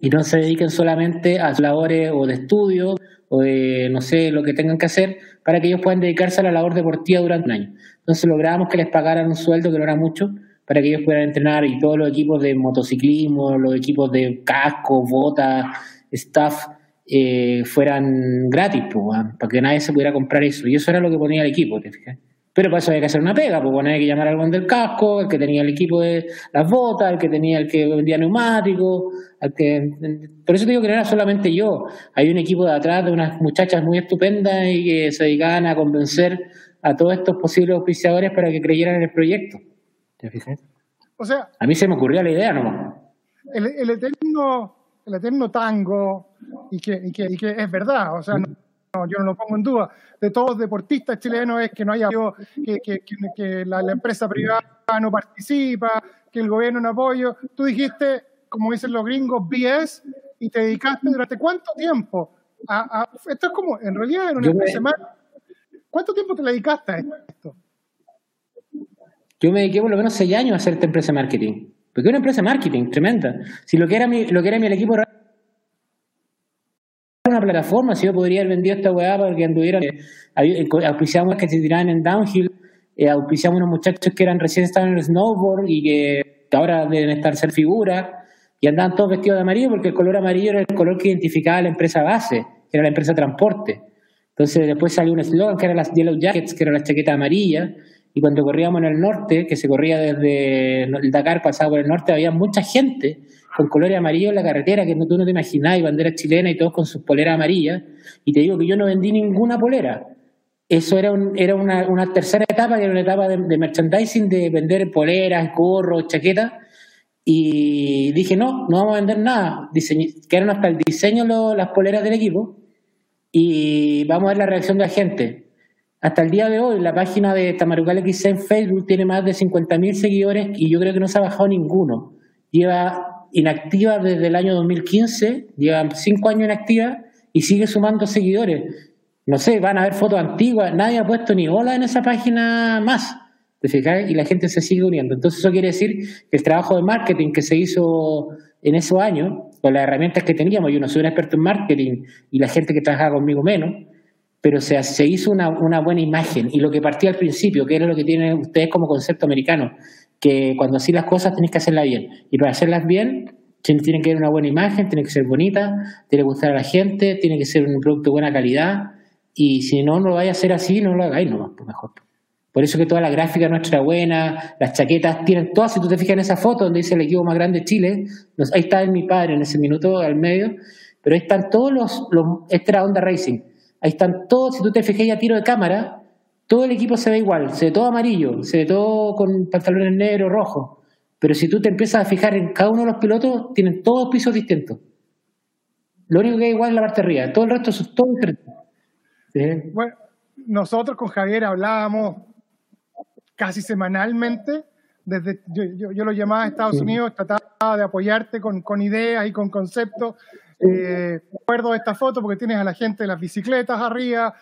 y no se dediquen solamente a labores o de estudio o de, no sé, lo que tengan que hacer para que ellos puedan dedicarse a la labor deportiva durante un año. Entonces logramos que les pagaran un sueldo que no era mucho para que ellos puedan entrenar y todos los equipos de motociclismo, los equipos de casco, botas, staff, eh, fueran gratis, pues, para que nadie se pudiera comprar eso. Y eso era lo que ponía el equipo, ¿te fijas? Pero para eso había que hacer una pega, pues había que llamar al buen del casco, el que tenía el equipo de las botas, el que tenía el que vendía neumáticos, al que... Por eso digo que no era solamente yo. Hay un equipo de atrás de unas muchachas muy estupendas y que se dedicaban a convencer a todos estos posibles auspiciadores para que creyeran en el proyecto. ¿Te fijas? O sea... A mí se me ocurrió la idea nomás. El, el eterno, el eterno tango, y que, y que, y que es verdad, o sea... No yo no lo pongo en duda, de todos los deportistas chilenos es que no haya que, que, que la, empresa privada no participa, que el gobierno no apoya. Tú dijiste, como dicen los gringos, BS, y te dedicaste durante cuánto tiempo? A, esto es como, en realidad, en una empresa ¿Cuánto tiempo te dedicaste a esto? Yo me dediqué por lo menos seis años a hacer esta empresa de marketing. Porque es una empresa de marketing tremenda. Si lo que era mi, lo que era mi equipo una plataforma, si yo podría haber vendido esta weá porque anduvieron, eh, eh, auspiciamos que se tiraban en downhill, eh, auspiciamos unos muchachos que eran recién estaban en el snowboard y que ahora deben estar ser figuras y andaban todos vestidos de amarillo porque el color amarillo era el color que identificaba a la empresa base, que era la empresa transporte. Entonces después salió un eslogan que era las Yellow Jackets, que era la chaqueta amarilla, y cuando corríamos en el norte, que se corría desde el Dakar pasado por el norte, había mucha gente con colores amarillos en la carretera, que no, tú no te imaginás, y bandera chilena y todos con sus poleras amarillas, y te digo que yo no vendí ninguna polera. Eso era, un, era una, tercera etapa, que era una etapa de, merchandising, de vender poleras, gorros, chaquetas, y dije, no, no vamos a vender nada. quedaron hasta el diseño las poleras del equipo, y vamos a ver la reacción de la gente. Hasta el día de hoy, la página de Tamarucal X en Facebook tiene más de 50.000 seguidores y yo creo que no se ha bajado ninguno. Lleva inactiva desde el año 2015, lleva cinco años inactiva y sigue sumando seguidores. No sé, van a ver fotos antiguas, nadie ha puesto ni hola en esa página más. ¿Te fijas? Y la gente se sigue uniendo. Entonces eso quiere decir que el trabajo de marketing que se hizo en esos años, con las herramientas que teníamos, yo no soy un experto en marketing y la gente que trabajaba conmigo menos, pero se, se hizo una, una, buena imagen. Y lo que partía al principio, que era lo que tienen ustedes como concepto americano, que cuando así las cosas tienes que hacerlas bien. Y para hacerlas bien, tiene que haber una buena imagen, tiene que ser bonita, tiene que gustar a la gente, tiene que ser un producto de buena calidad. Y si no, no lo vaya a hacer así, no lo hagáis nomás, pues mejor. Por eso que toda la gráfica nuestra buena, las chaquetas tienen todas, si tú te fijas en esa foto donde dice el equipo más grande de Chile, ahí está mi padre en ese minuto al medio, pero ahí están todos los, los esta era Honda Racing, ahí están todos, si tú te fijas a tiro de cámara, todo el equipo se ve igual, se ve todo amarillo, se ve todo con pantalones negros, rojos. Pero si tú te empiezas a fijar en cada uno de los pilotos, tienen todos pisos distintos. Lo único que hay igual es la parte arriba, todo el resto es todo diferente. Bueno, nosotros con Javier hablábamos casi semanalmente, desde yo, yo, lo llamaba a Estados Unidos, trataba de apoyarte con, con ideas y con conceptos. Eh, recuerdo esta foto porque tienes a la gente de las bicicletas arriba,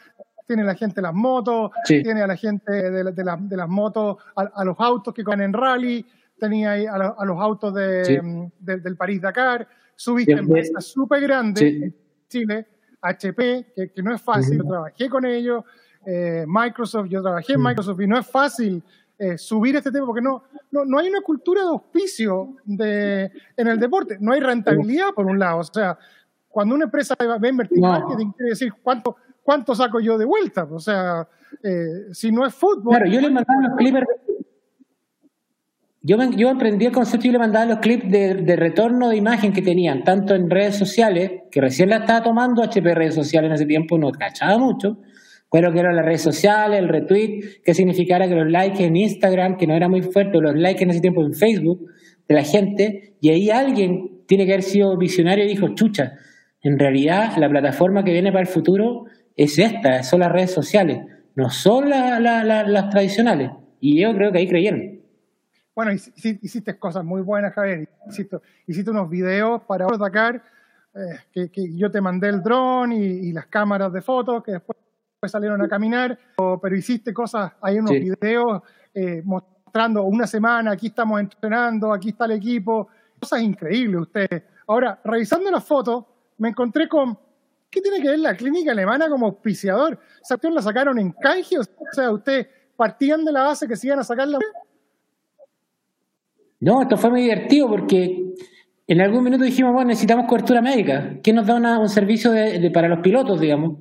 tiene la gente de las motos, tiene a la gente de, de, de las motos, a, los autos que van en rally, tenía ahí a, los autos de, del París-Dakar, subiste empresas súper grandes en Chile, HP, que, no es fácil, yo trabajé con ellos, eh, Microsoft, yo trabajé en Microsoft y no es fácil eh, subir este tema porque no, no, no, hay una cultura de auspicio de, en el deporte, no hay rentabilidad por un lado, o sea, cuando una empresa va a invertir en marketing, quiere decir cuánto, cuánto saco yo de vuelta, o sea, eh, si no es fútbol... Claro, yo le mandaba los Clippers yo, yo aprendí el concepto y le mandaba los clips de, retorno de imagen que tenían, tanto en redes sociales, que recién la estaba tomando HP redes sociales en ese tiempo, no cachaba mucho, pero que eran las redes sociales, el retweet, que significara que los likes en Instagram, que no era muy fuerte, los likes en ese tiempo en Facebook de la gente, y ahí alguien tiene que haber sido visionario y dijo, chucha, en realidad la plataforma que viene para el futuro es esta, son las redes sociales, no son las tradicionales. Y yo creo que ahí creyeron. Bueno, hiciste cosas muy buenas, Javier. Hiciste, hiciste unos videos para Dakar que, yo te mandé el dron y, las cámaras de fotos que después, salieron a caminar, pero, hiciste cosas, hay unos videos mostrando una semana, aquí estamos entrenando, aquí está el equipo, cosas increíbles ustedes. Ahora, revisando las fotos, me encontré con ¿Qué tiene que ver la clínica alemana como auspiciador? ¿Esa la sacaron en canje? O sea, ¿ustedes partían de la base que se iban a sacar la... No, esto fue muy divertido porque en algún minuto dijimos, bueno, necesitamos cobertura médica. ¿Quién nos da un servicio para los pilotos, digamos?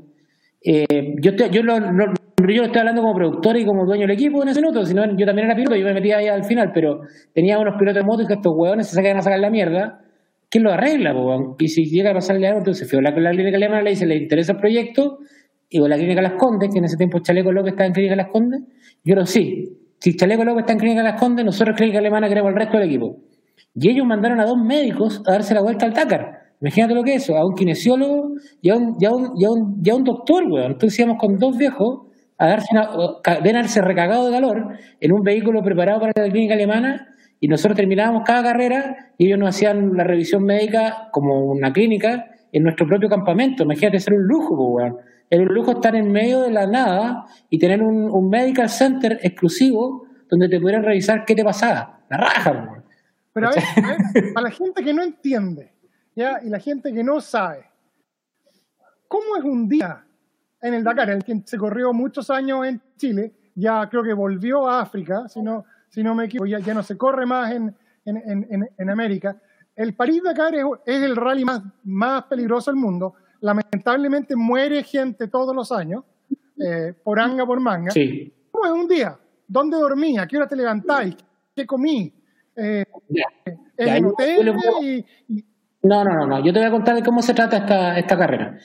Eh, yo, yo, lo, yo estoy hablando como productor y como dueño del equipo en ese minuto, sino yo también era piloto, yo me metía ahí al final, pero tenía unos pilotos de moto y que estos huevones se sacan a sacar la mierda ¿quién lo arregla? Y si llega a pasarle algo, entonces fue la, la clínica alemana le dice, le interesa el proyecto, y la clínica Las Condes, que en ese tiempo Chaleco López estaba en clínica Las Condes, yo no sí, si Chaleco López está en clínica Las Condes, nosotros clínica alemana queremos el resto del equipo. Y ellos mandaron a dos médicos a darse la vuelta al Dakar. Imagínate lo que es eso, a un kinesiólogo y a un, y doctor, weón. Entonces íbamos con dos viejos a darse una, a recagado de calor en un vehículo preparado para la clínica alemana y nosotros terminábamos cada carrera y ellos nos hacían la revisión médica como una clínica en nuestro propio campamento. Imagínate ser un lujo, pues, Era un lujo estar en medio de la nada y tener un, medical center exclusivo donde te pudieran revisar qué te pasaba. La raja, pues, Pero a ver, a la gente que no entiende ¿ya? y la gente que no sabe, ¿cómo es un día en el Dakar, el que se corrió muchos años en Chile, ya creo que volvió a África, si no, si no me equivoco, ya, no se corre más en, en, América. El París-Dakar es, el rally más, más peligroso del mundo. Lamentablemente muere gente todos los años, eh, por anga por manga. Sí. ¿Cómo es un día? ¿Dónde dormí? ¿A qué hora te levantáis? ¿Qué comí? Eh, ¿En hotel? No, no, no, no. Yo te voy a contar de cómo se trata esta, esta carrera.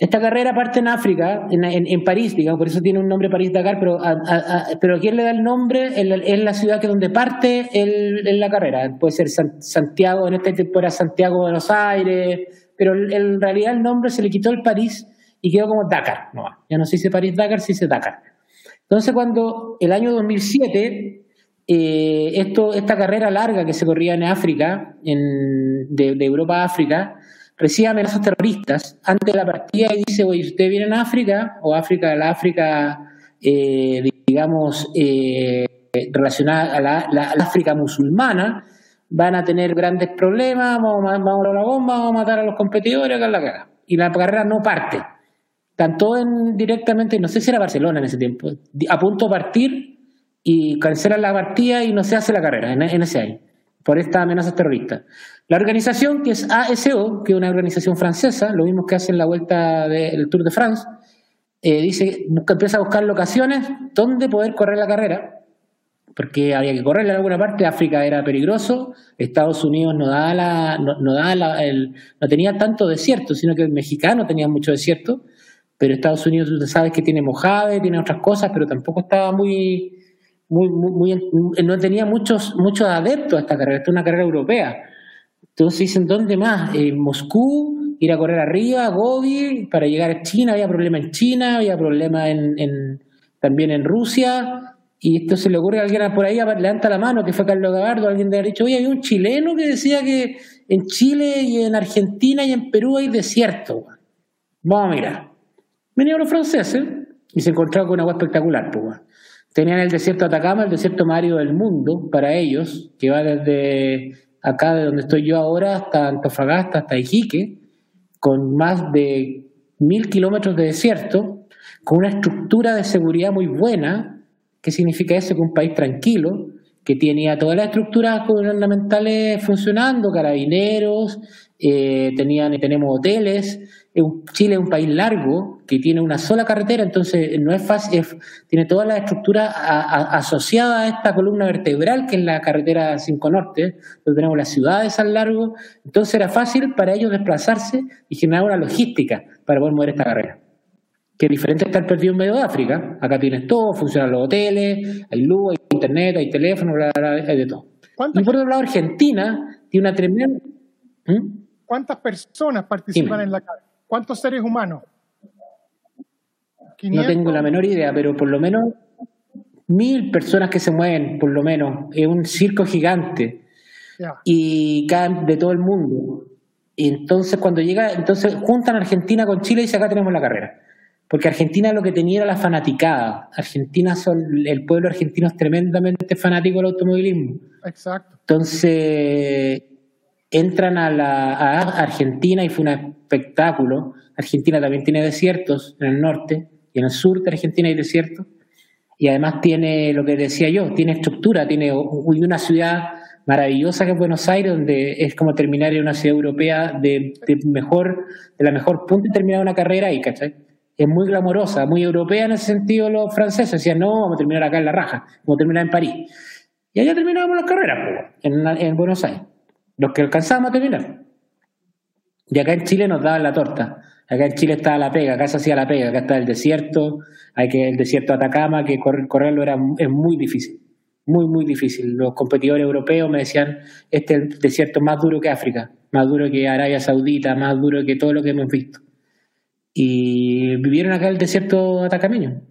Esta carrera parte en África, en, París, digamos, por eso tiene un nombre París-Dakar, pero, pero ¿quién le da el nombre? Es la ciudad que donde parte el, la carrera. Puede ser Santiago, en tiempo era Santiago, Buenos Aires, pero en realidad el nombre se le quitó el París y quedó como Dakar. No, ya no se dice París-Dakar, se dice Dakar. Entonces, cuando el año 2007, eh, esto, esta carrera larga que se corría en África, en, de Europa a África, recibe amenazas terroristas antes de la partida y dice, oye, si ustedes vienen a África, o África, la África, eh, digamos, eh, relacionada a la, África musulmana, van a tener grandes problemas, vamos, vamos a la bomba, vamos a matar a los competidores, acá la. Y la carrera no parte. Tanto en directamente, no sé si era Barcelona en ese tiempo, a punto de partir y cancelan la partida y no se hace la carrera en, en ese año por estas amenazas terroristas. La organización, que es ASO, que es una organización francesa, lo mismo que hace en la vuelta del Tour de France, eh, dice, busca, empieza a buscar locaciones donde poder correr la carrera, porque había que correr en alguna parte, África era peligroso, Estados Unidos no daba la, no, la, el, no tenía tanto desierto, sino que el mexicano tenía mucho desierto, pero Estados Unidos tú sabes que tiene Mojave, tiene otras cosas, pero tampoco estaba muy, muy, muy, no tenía muchos, muchos adeptos a esta carrera, esta es una carrera europea. Entonces dicen, ¿dónde más? En Moscú, ir a correr arriba, Gobi, para llegar a China, había problema en China, había problema en, también en Rusia, y esto se le ocurre a alguien por ahí, levanta la mano, que fue Carlos Gabardo, alguien le ha dicho, oye, había un chileno que decía que en Chile y en Argentina y en Perú hay desierto. Vamos a mirar. Venían los franceses y se encontraron con una agua espectacular, pues. Tenían el desierto de Atacama, el desierto Mario del mundo para ellos, que va desde acá de donde estoy yo ahora hasta Antofagasta, hasta Iquique, con más de mil kilómetros de desierto, con una estructura de seguridad muy buena. ¿Qué significa eso? Que un país tranquilo, que tenía todas las estructuras gubernamentales funcionando, carabineros, eh, tenían, tenemos hoteles. Chile es un país largo que tiene una sola carretera, entonces no es fácil, tiene toda la estructura asociada a esta columna vertebral que es la carretera 5 Norte, donde tenemos las ciudades al largo, entonces era fácil para ellos desplazarse y generar una logística para poder mover esta carrera. Que es diferente estar perdido en medio de África, acá tienes todo, funcionan los hoteles, hay luz, hay internet, hay teléfono, hay de todo. Y por otro lado, Argentina tiene una tremenda... ¿Mm? ¿Cuántas personas participan en la carrera? ¿Cuántos seres humanos? No tengo la menor idea, pero por lo menos mil personas que se mueven, por lo menos. Es un circo gigante. Y de todo el mundo. y entonces cuando llega, entonces juntan Argentina con Chile y dice acá tenemos la carrera. Porque Argentina lo que tenía era la fanaticada. Argentina son, el pueblo argentino es tremendamente fanático del automovilismo. Exacto. Entonces entran a la a Argentina y fue un espectáculo. Argentina también tiene desiertos en el norte y en el sur de Argentina hay desiertos. Y además tiene lo que decía yo, tiene estructura, tiene una ciudad maravillosa que es Buenos Aires, donde es como terminar en una ciudad europea de, mejor, de la mejor punta y terminar una carrera ahí, ¿cachai? Es muy glamorosa, muy europea en ese sentido los franceses. Decían, no, vamos a terminar acá en la raja, vamos a terminar en París. Y allá terminábamos las carreras, en, en Buenos Aires. Los que alcanzábamos a terminar. Y acá en Chile nos daban la torta. Acá en Chile estaba la pega, acá se hacía la pega, acá está el desierto, hay que el desierto de Atacama, que correrlo era, es muy difícil muy, muy difícil. Los competidores europeos me decían, este es desierto más duro que África, más duro que Arabia Saudita, más duro que todo lo que hemos visto. Y vivieron acá el desierto atacameño.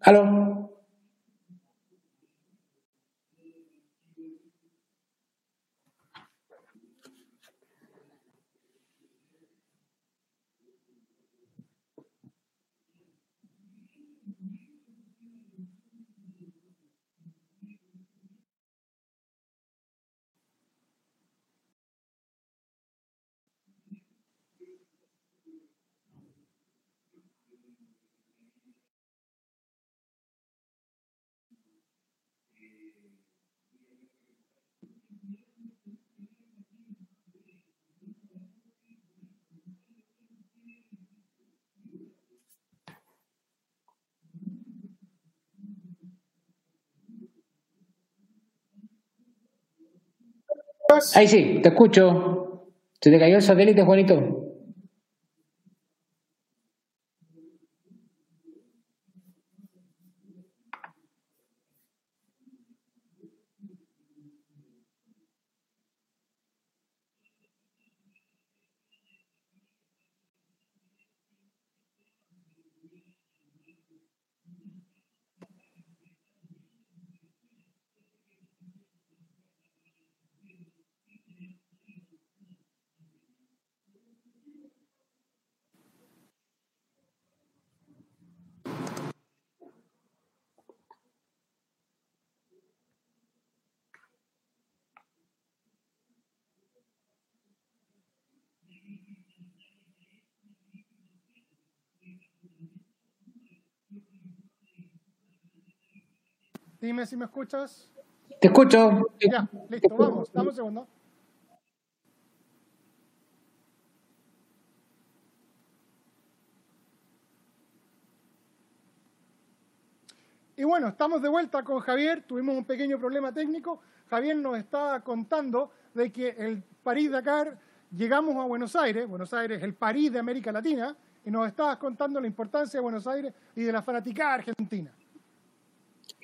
¿Aló? Ahí sí, te escucho. Se te cayó el satélite, Juanito. Dime si me escuchas. Te escucho. Ya, listo, vamos, dame un segundo. Y bueno, estamos de vuelta con Javier, tuvimos un pequeño problema técnico. Javier nos está contando de que el París-Dakar, llegamos a Buenos Aires, Buenos Aires es el París de América Latina, y nos estabas contando la importancia de Buenos Aires y de la fanática argentina.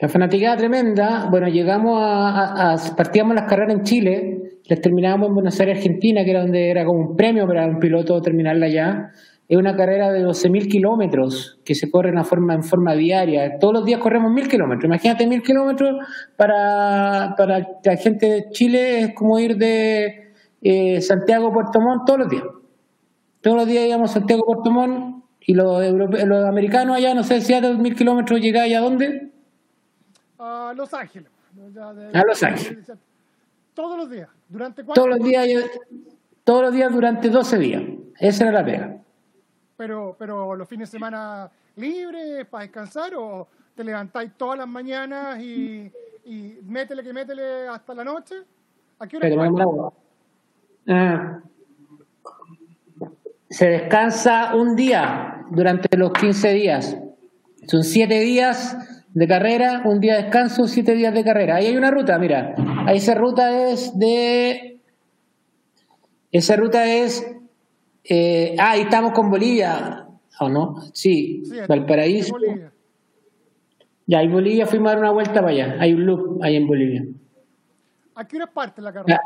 La fanaticada tremenda, bueno, llegamos a, partíamos las carreras en Chile, las terminábamos en Buenos Aires, Argentina, que era donde era como un premio para un piloto terminarla allá. Es una carrera de 12.000 kilómetros que se corre en forma, en forma diaria. Todos los días corremos 1.000 kilómetros. Imagínate 1.000 kilómetros para, para la gente de Chile es como ir de eh, Santiago a Puerto Montt todos los días. Todos los días íbamos a Santiago a Puerto Montt y los, los americanos allá, no sé si a 2.000 kilómetros llegáis a dónde a Los Ángeles. a Los Ángeles. Todos los días. ¿Durante Todos los días, todos los días durante 12 días. Esa era la pega. Pero, pero los fines de semana libres para descansar o te levantáis todas las mañanas y, y métele que métele hasta la noche. ¿A qué hora? Ah. se descansa un día durante los 15 días. Son 7 días de carrera, un día de descanso, siete días de carrera. Ahí hay una ruta, mira. Ahí esa ruta es de. Esa ruta es. Eh, ah, ahí estamos con Bolivia. ¿O no? Sí, Valparaíso. Bolivia. Ya, en Bolivia fuimos a dar una vuelta para allá. Hay un loop ahí en Bolivia. ¿A qué hora parte la carrera?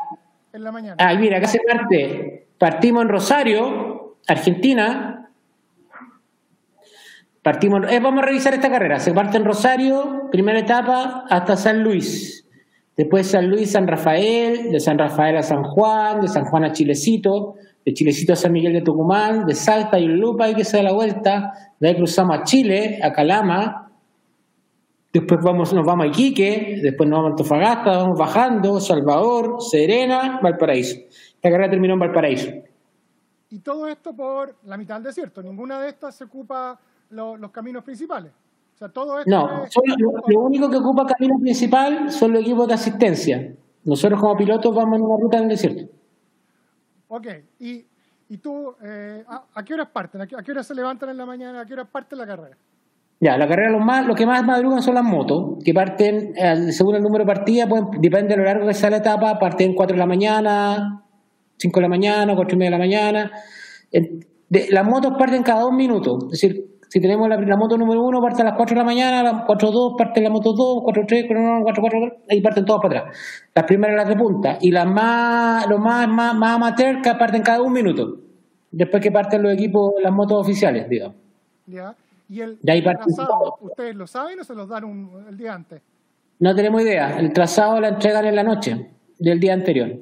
En la mañana. Ah, mira, acá se parte. Partimos en Rosario, Argentina, Partimos, eh, vamos a revisar esta carrera. Se parte en Rosario, primera etapa, hasta San Luis. Después San Luis, San Rafael, de San Rafael a San Juan, de San Juan a Chilecito, de Chilecito a San Miguel de Tucumán, de Salta y Lupa hay que se da la vuelta, de ahí cruzamos a Chile, a Calama, después vamos, nos vamos a Iquique, después nos vamos a Antofagasta, vamos bajando, Salvador, Serena, Valparaíso. La carrera terminó en Valparaíso. Y todo esto por la mitad del desierto, ninguna de estas se ocupa los caminos principales. O sea, todo esto no, lo, único que ocupa camino principal son los equipos de asistencia. Nosotros como pilotos vamos en una ruta en el desierto. Ok, y, y tú, eh, ¿a, qué horas parten? ¿A qué, horas se levantan en la mañana? ¿A qué horas parte la carrera? Ya, la carrera, lo, más, lo que más madrugan son las motos, que parten, eh, según el número de partidas, pues, depende de lo largo que sea la etapa, parten 4 de la mañana, 5 de la mañana, 4 y media de la mañana. las motos parten cada dos minutos, es decir, si tenemos la, moto número uno, parte a las 4 de la mañana, a las 4 2 parte la moto 2, 4 3, 4 4, ahí parten todas para atrás. Las primeras las de punta. Y las más, los más, más, más amateur que parten cada un minuto. Después que parten los equipos, las motos oficiales, digamos. Ya. ¿Y el, trazado, ustedes lo saben o se los dan un, el día antes? No tenemos idea. El trazado lo entregan en la noche del día anterior.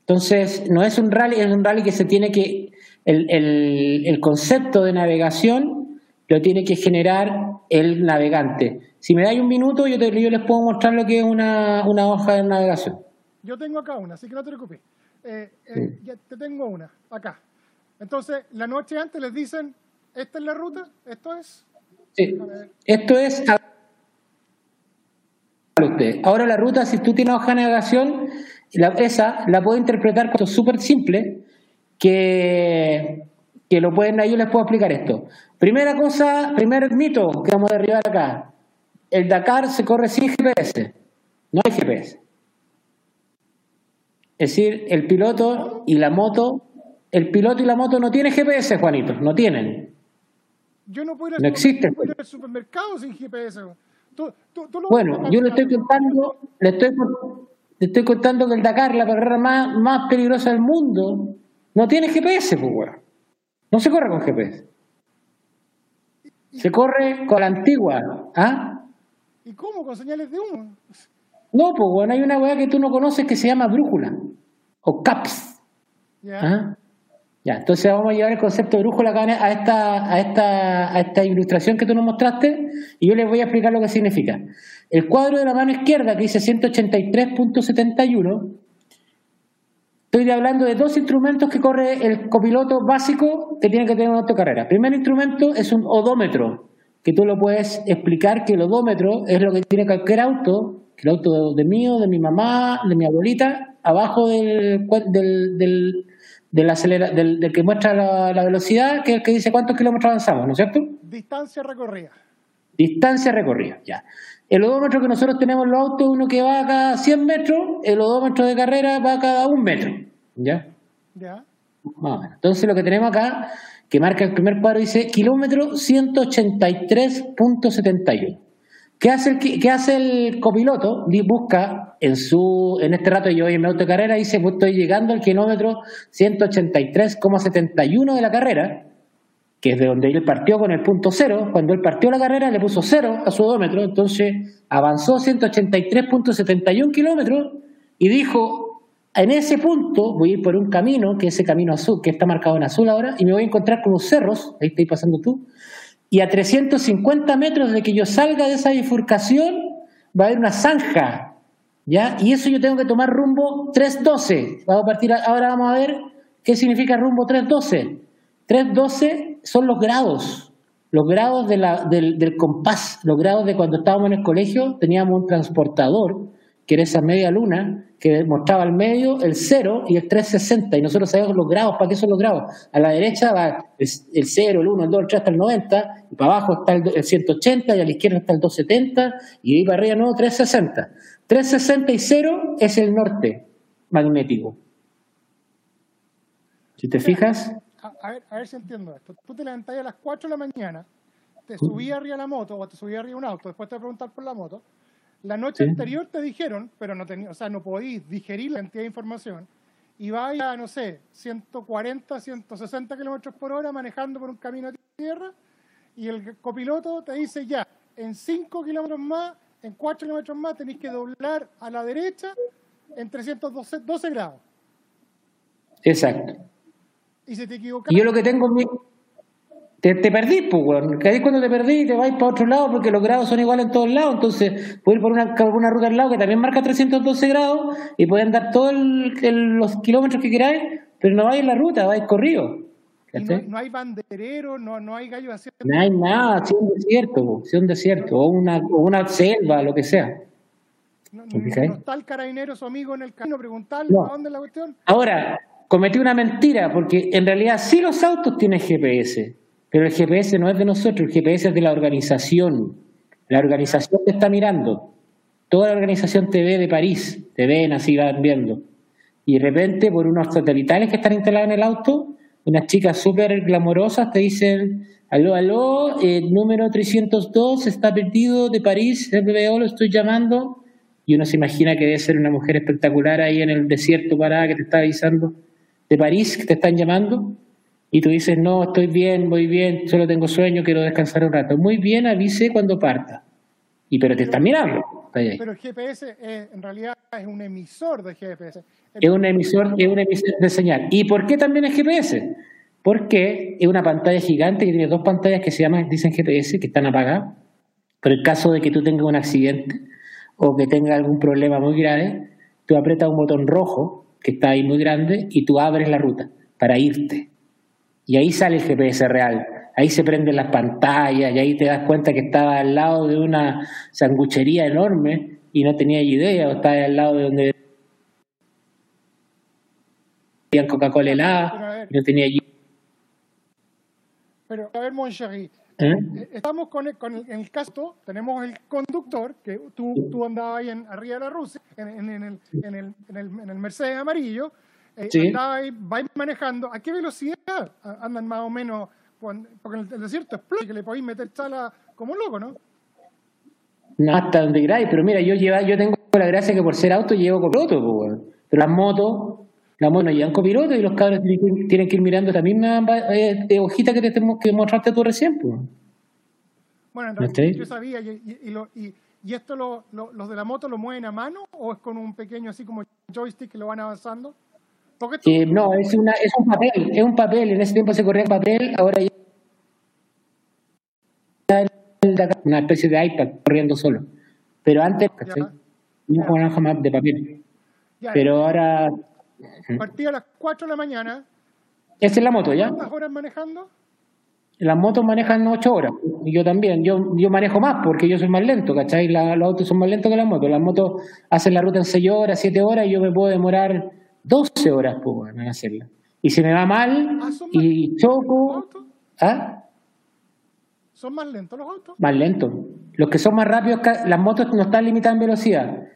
Entonces, no es un rally, es un rally que se tiene que el, concepto de navegación lo tiene que generar el navegante. Si me dais un minuto, yo, te, yo les puedo mostrar lo que es una, hoja de navegación. Yo tengo acá una, así que no te preocupes. Eh, eh, ya te tengo una, acá. Entonces, la noche antes les dicen, ¿esta es la ruta? ¿Esto es? Sí. Esto es... Ahora la ruta, si tú tienes hoja de navegación, esa la puedo interpretar como súper simple, que, que lo pueden, yo les puedo explicar esto. Primera cosa, primer mito que vamos a derribar acá. El Dakar se corre sin GPS. No hay GPS. Es decir, el piloto y la moto, el piloto y la moto no tienen GPS, Juanito, no tienen. Yo no puedo ir al, no supermercado sin GPS. bueno, yo le estoy contando, le estoy, le estoy contando que el Dakar, la carrera más, más peligrosa del mundo, no tiene GPS, pues, weón. No se corre con GPS. Se corre con la antigua. ¿Ah? ¿Y cómo? ¿Con señales de humo? No, pues, weón, hay una weá que tú no conoces que se llama brújula. O CAPS. Ya. ¿Ah? Ya, entonces vamos a llevar el concepto de brújula a esta, a, esta, a esta ilustración que tú nos mostraste y yo les voy a explicar lo que significa. El cuadro de la mano izquierda que dice 183.71 Estoy hablando de dos instrumentos que corre el copiloto básico que tiene que tener una autocarrera. El primer instrumento es un odómetro, que tú lo puedes explicar que el odómetro es lo que tiene cualquier auto, el auto de mío, de mi mamá, de mi abuelita, abajo del, del, del, del, que muestra la, velocidad, que es el que dice cuántos kilómetros avanzamos, ¿no es cierto? Distancia recorrida. Distancia recorrida, ya. El odómetro que nosotros tenemos en los autos, uno que va a cada 100 metros, el odómetro de carrera va a cada un metro. ¿Ya? Ya. Entonces lo que tenemos acá, que marca el primer cuadro, dice kilómetro 183.71. ¿Qué hace el, qué hace el copiloto? Busca en su en este rato yo voy en mi auto de carrera dice pues estoy llegando al kilómetro 183,71 de la carrera que es de donde él partió con el punto cero, cuando él partió la carrera le puso cero a su odómetro, entonces avanzó 183.71 kilómetros y dijo, en ese punto voy a ir por un camino, que es ese camino azul, que está marcado en azul ahora, y me voy a encontrar con los cerros, ahí estoy pasando tú, y a 350 metros de que yo salga de esa bifurcación va a haber una zanja, ¿ya? Y eso yo tengo que tomar rumbo 312. Vamos a partir, ahora vamos a ver qué significa rumbo 312. 312 son los grados, los grados de la, del, del, compás, los grados de cuando estábamos en el colegio, teníamos un transportador, que era esa media luna, que mostraba al medio el 0 y el 360, y nosotros sabemos los grados, ¿para qué son los grados? A la derecha va el 0, el 1, el 2, el 3 hasta el 90, y para abajo está el, 180, y a la izquierda está el 270, y ahí para arriba nuevo 360. 360 y 0 es el norte magnético. Si te fijas a, ver, a ver si entiendo esto. Tú te levantás a las 4 de la mañana, te subí arriba a la moto o te subí arriba a un auto, después te preguntar por la moto. La noche anterior te dijeron, pero no tenía, o sea, no podís digerir la cantidad de información y vas a, no sé, 140, 160 kilómetros por hora manejando por un camino de tierra y el copiloto te dice ya, en 5 kilómetros más en 4 kilómetros más tenéis que doblar a la derecha en 312 grados. Exacto. Y si te. Y yo lo que tengo mi... Te, te perdís, pues, weón. Que ahí cuando te perdís te vais para otro lado porque los grados son iguales en todos lados. Entonces, puedes ir por una, una ruta al lado que también marca 312 grados y pueden dar todos los kilómetros que queráis, pero no vais en la ruta, vais corrido. No, no, hay banderero, no, no hay gallos haciendo... No hay nada, si un desierto, si un desierto, o una, o una selva, lo que sea. No, está el carabinero, su amigo en el camino, preguntarle a dónde es la cuestión. Ahora, cometí una mentira, porque en realidad sí los autos tienen GPS, pero el GPS no es de nosotros, el GPS es de la organización. La organización te está mirando. Toda la organización te ve de París, te ven así, van viendo. Y de repente, por unos satelitales que están instalados en el auto, unas chicas súper glamorosas te dicen, aló, aló, el número 302 está perdido de París, veo lo estoy llamando. Y uno se imagina que debe ser una mujer espectacular ahí en el desierto parada que te está avisando de París, que te están llamando. Y tú dices, no, estoy bien, voy bien, solo tengo sueño, quiero descansar un rato. Muy bien, avise cuando parta. Y pero te están mirando. Pero el GPS en realidad es un emisor de GPS. Es un emisor, es un emisor de señal. ¿Y por qué también es GPS? Porque es una pantalla gigante que tiene dos pantallas que se llaman, dicen GPS, que están apagadas. Pero el caso de que tú tengas un accidente o que tengas algún problema muy grave, tú aprietas un botón rojo que está ahí muy grande y tú abres la ruta para irte. Y ahí sale el GPS real. Ahí se prenden las pantallas y ahí te das cuenta que estaba al lado de una sanguchería enorme y no tenía idea, o estaba al lado de donde Coca-Cola helada, no tenía Pero a ver, ¿Eh? ¿Eh? estamos con el, con el, en el caso, tenemos el conductor, que tú, tú andabas ahí en, arriba de la Rusia, en, en, en el, en, el, en, el, en el Mercedes amarillo, eh, sí. andaba ahí, vais manejando, ¿a qué velocidad andan más o menos? Porque en el desierto explota, que le podéis meter chala como loco, ¿no? No, hasta donde queráis, pero mira, yo lleva, yo tengo la gracia que por ser auto llevo copiloto, pues, pero las motos la moto llevan copiloto y los cabros tienen que ir mirando esta misma eh, hojita que te que mostraste tú recién. Pues. Bueno, en realidad yo sabía, y, y, y, esto lo, lo, los de la moto lo mueven a mano o es con un pequeño así como joystick que lo van avanzando? Eh, no, es, una, es un papel, es un papel, en ese tiempo se corría en papel, ahora ya una especie de iPad corriendo solo. Pero antes, no jugaban jamás de papel. Pero ahora Partí a las 4 de la mañana. Esa es la moto, ¿ya? ¿Cuántas horas manejando? Las motos manejan 8 horas. Y yo también. Yo, yo manejo más porque yo soy más lento, ¿cachai? los autos son más lentos que las motos. Las motos hacen la ruta en 6 horas, 7 horas y yo me puedo demorar 12 horas pues, en hacerla. Y si me va mal ¿Ah, y choco. ¿Ah? ¿Son más lentos los autos? Más lentos. Los que son más rápidos, las motos no están limitadas en velocidad.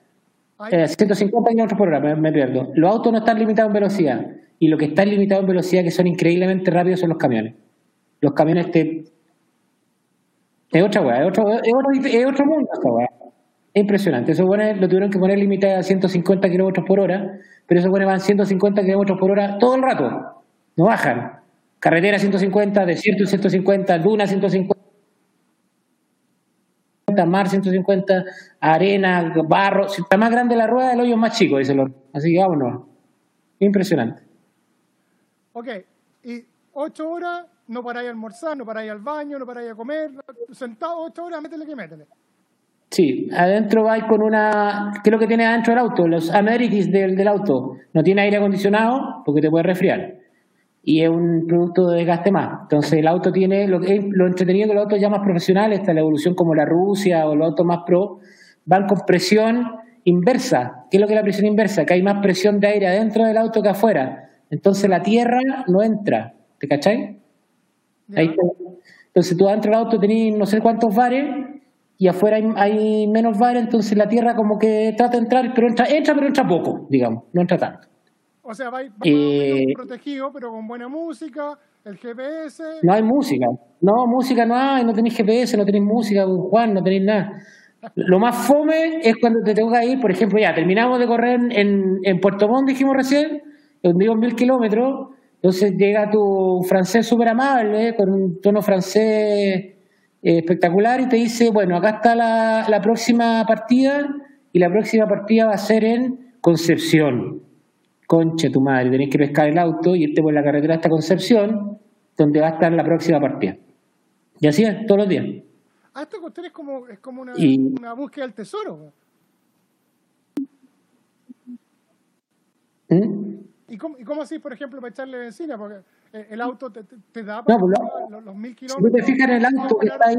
Eh, 150 km por hora, me, pierdo. Los autos no están limitados en velocidad. Y lo que está limitado en velocidad, que son increíblemente rápidos, son los camiones. Los camiones te. Es otra weá, es otro, es otro, es otro mundo esta weá. Es impresionante. Esos buenos lo tuvieron que poner limitado a 150 km por hora, pero esos buenos van 150 km por hora todo el rato. No bajan. Carretera 150, desierto 150, duna 150 mar 150, arena, barro. Si está más grande la rueda, el hoyo es más chico, dice el Así que vámonos. Impresionante. Ok, y ocho horas, no paráis a almorzar, no paráis al baño, no paráis a comer, sentado ocho horas, métele que métele. Sí, adentro vais con una. ¿Qué es lo que tiene adentro el auto? Los amenities del, del auto. No tiene aire acondicionado porque te puede resfriar y es un producto de desgaste más. Entonces el auto tiene, lo, lo entretenido de los autos ya más profesionales, está la evolución como la Rusia o los autos más pro, van con presión inversa. ¿Qué es lo que es la presión inversa? Que hay más presión de aire adentro del auto que afuera. Entonces la tierra no entra. ¿Te cacháis? Entonces tú adentro del auto tenés no sé cuántos bares y afuera hay, hay, menos bares, entonces la tierra como que trata de entrar, pero entra, entra, pero entra poco, digamos, no entra tanto. O sea, va, va eh, protegido, pero con buena música, el GPS. No hay música. No, música no hay, no tenéis GPS, no tenéis música, Juan, no tenéis nada. Lo más fome es cuando te tengo que ir, por ejemplo, ya terminamos de correr en, en Puerto Montt, dijimos recién, donde digo mil kilómetros, entonces llega tu francés súper amable, con un tono francés eh, espectacular y te dice, bueno, acá está la, la próxima partida y la próxima partida va a ser en Concepción. Conche tu madre, tenés que pescar el auto y irte por la carretera hasta Concepción, donde va a estar la próxima partida. Y así es, todos los días. Ah, esta cuestión es como, es como una, una búsqueda del tesoro. ¿Mm? ¿Y cómo, ¿Y cómo así, por ejemplo, para echarle benzina? Porque eh, el auto te, te da no, pues los, los, mil kilómetros. Si te fijas en el auto que está ahí.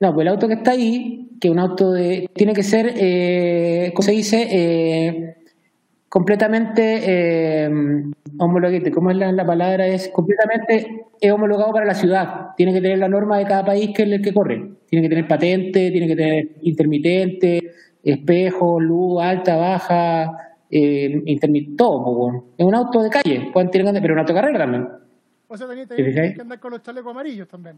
No, pues el auto que está ahí, que un auto de. tiene que ser, eh, ¿cómo se dice? Eh, completamente eh, homologado, ¿cómo es la, palabra? Es completamente homologado para la ciudad. Tiene que tener la norma de cada país que es el que corre. Tiene que tener patente, tiene que tener intermitente, espejo, luz, alta, baja, eh, intermitente, todo. Es un auto de calle, pueden tener, pero un auto de carrera también. O sea, también tiene que andar con los chalecos amarillos también.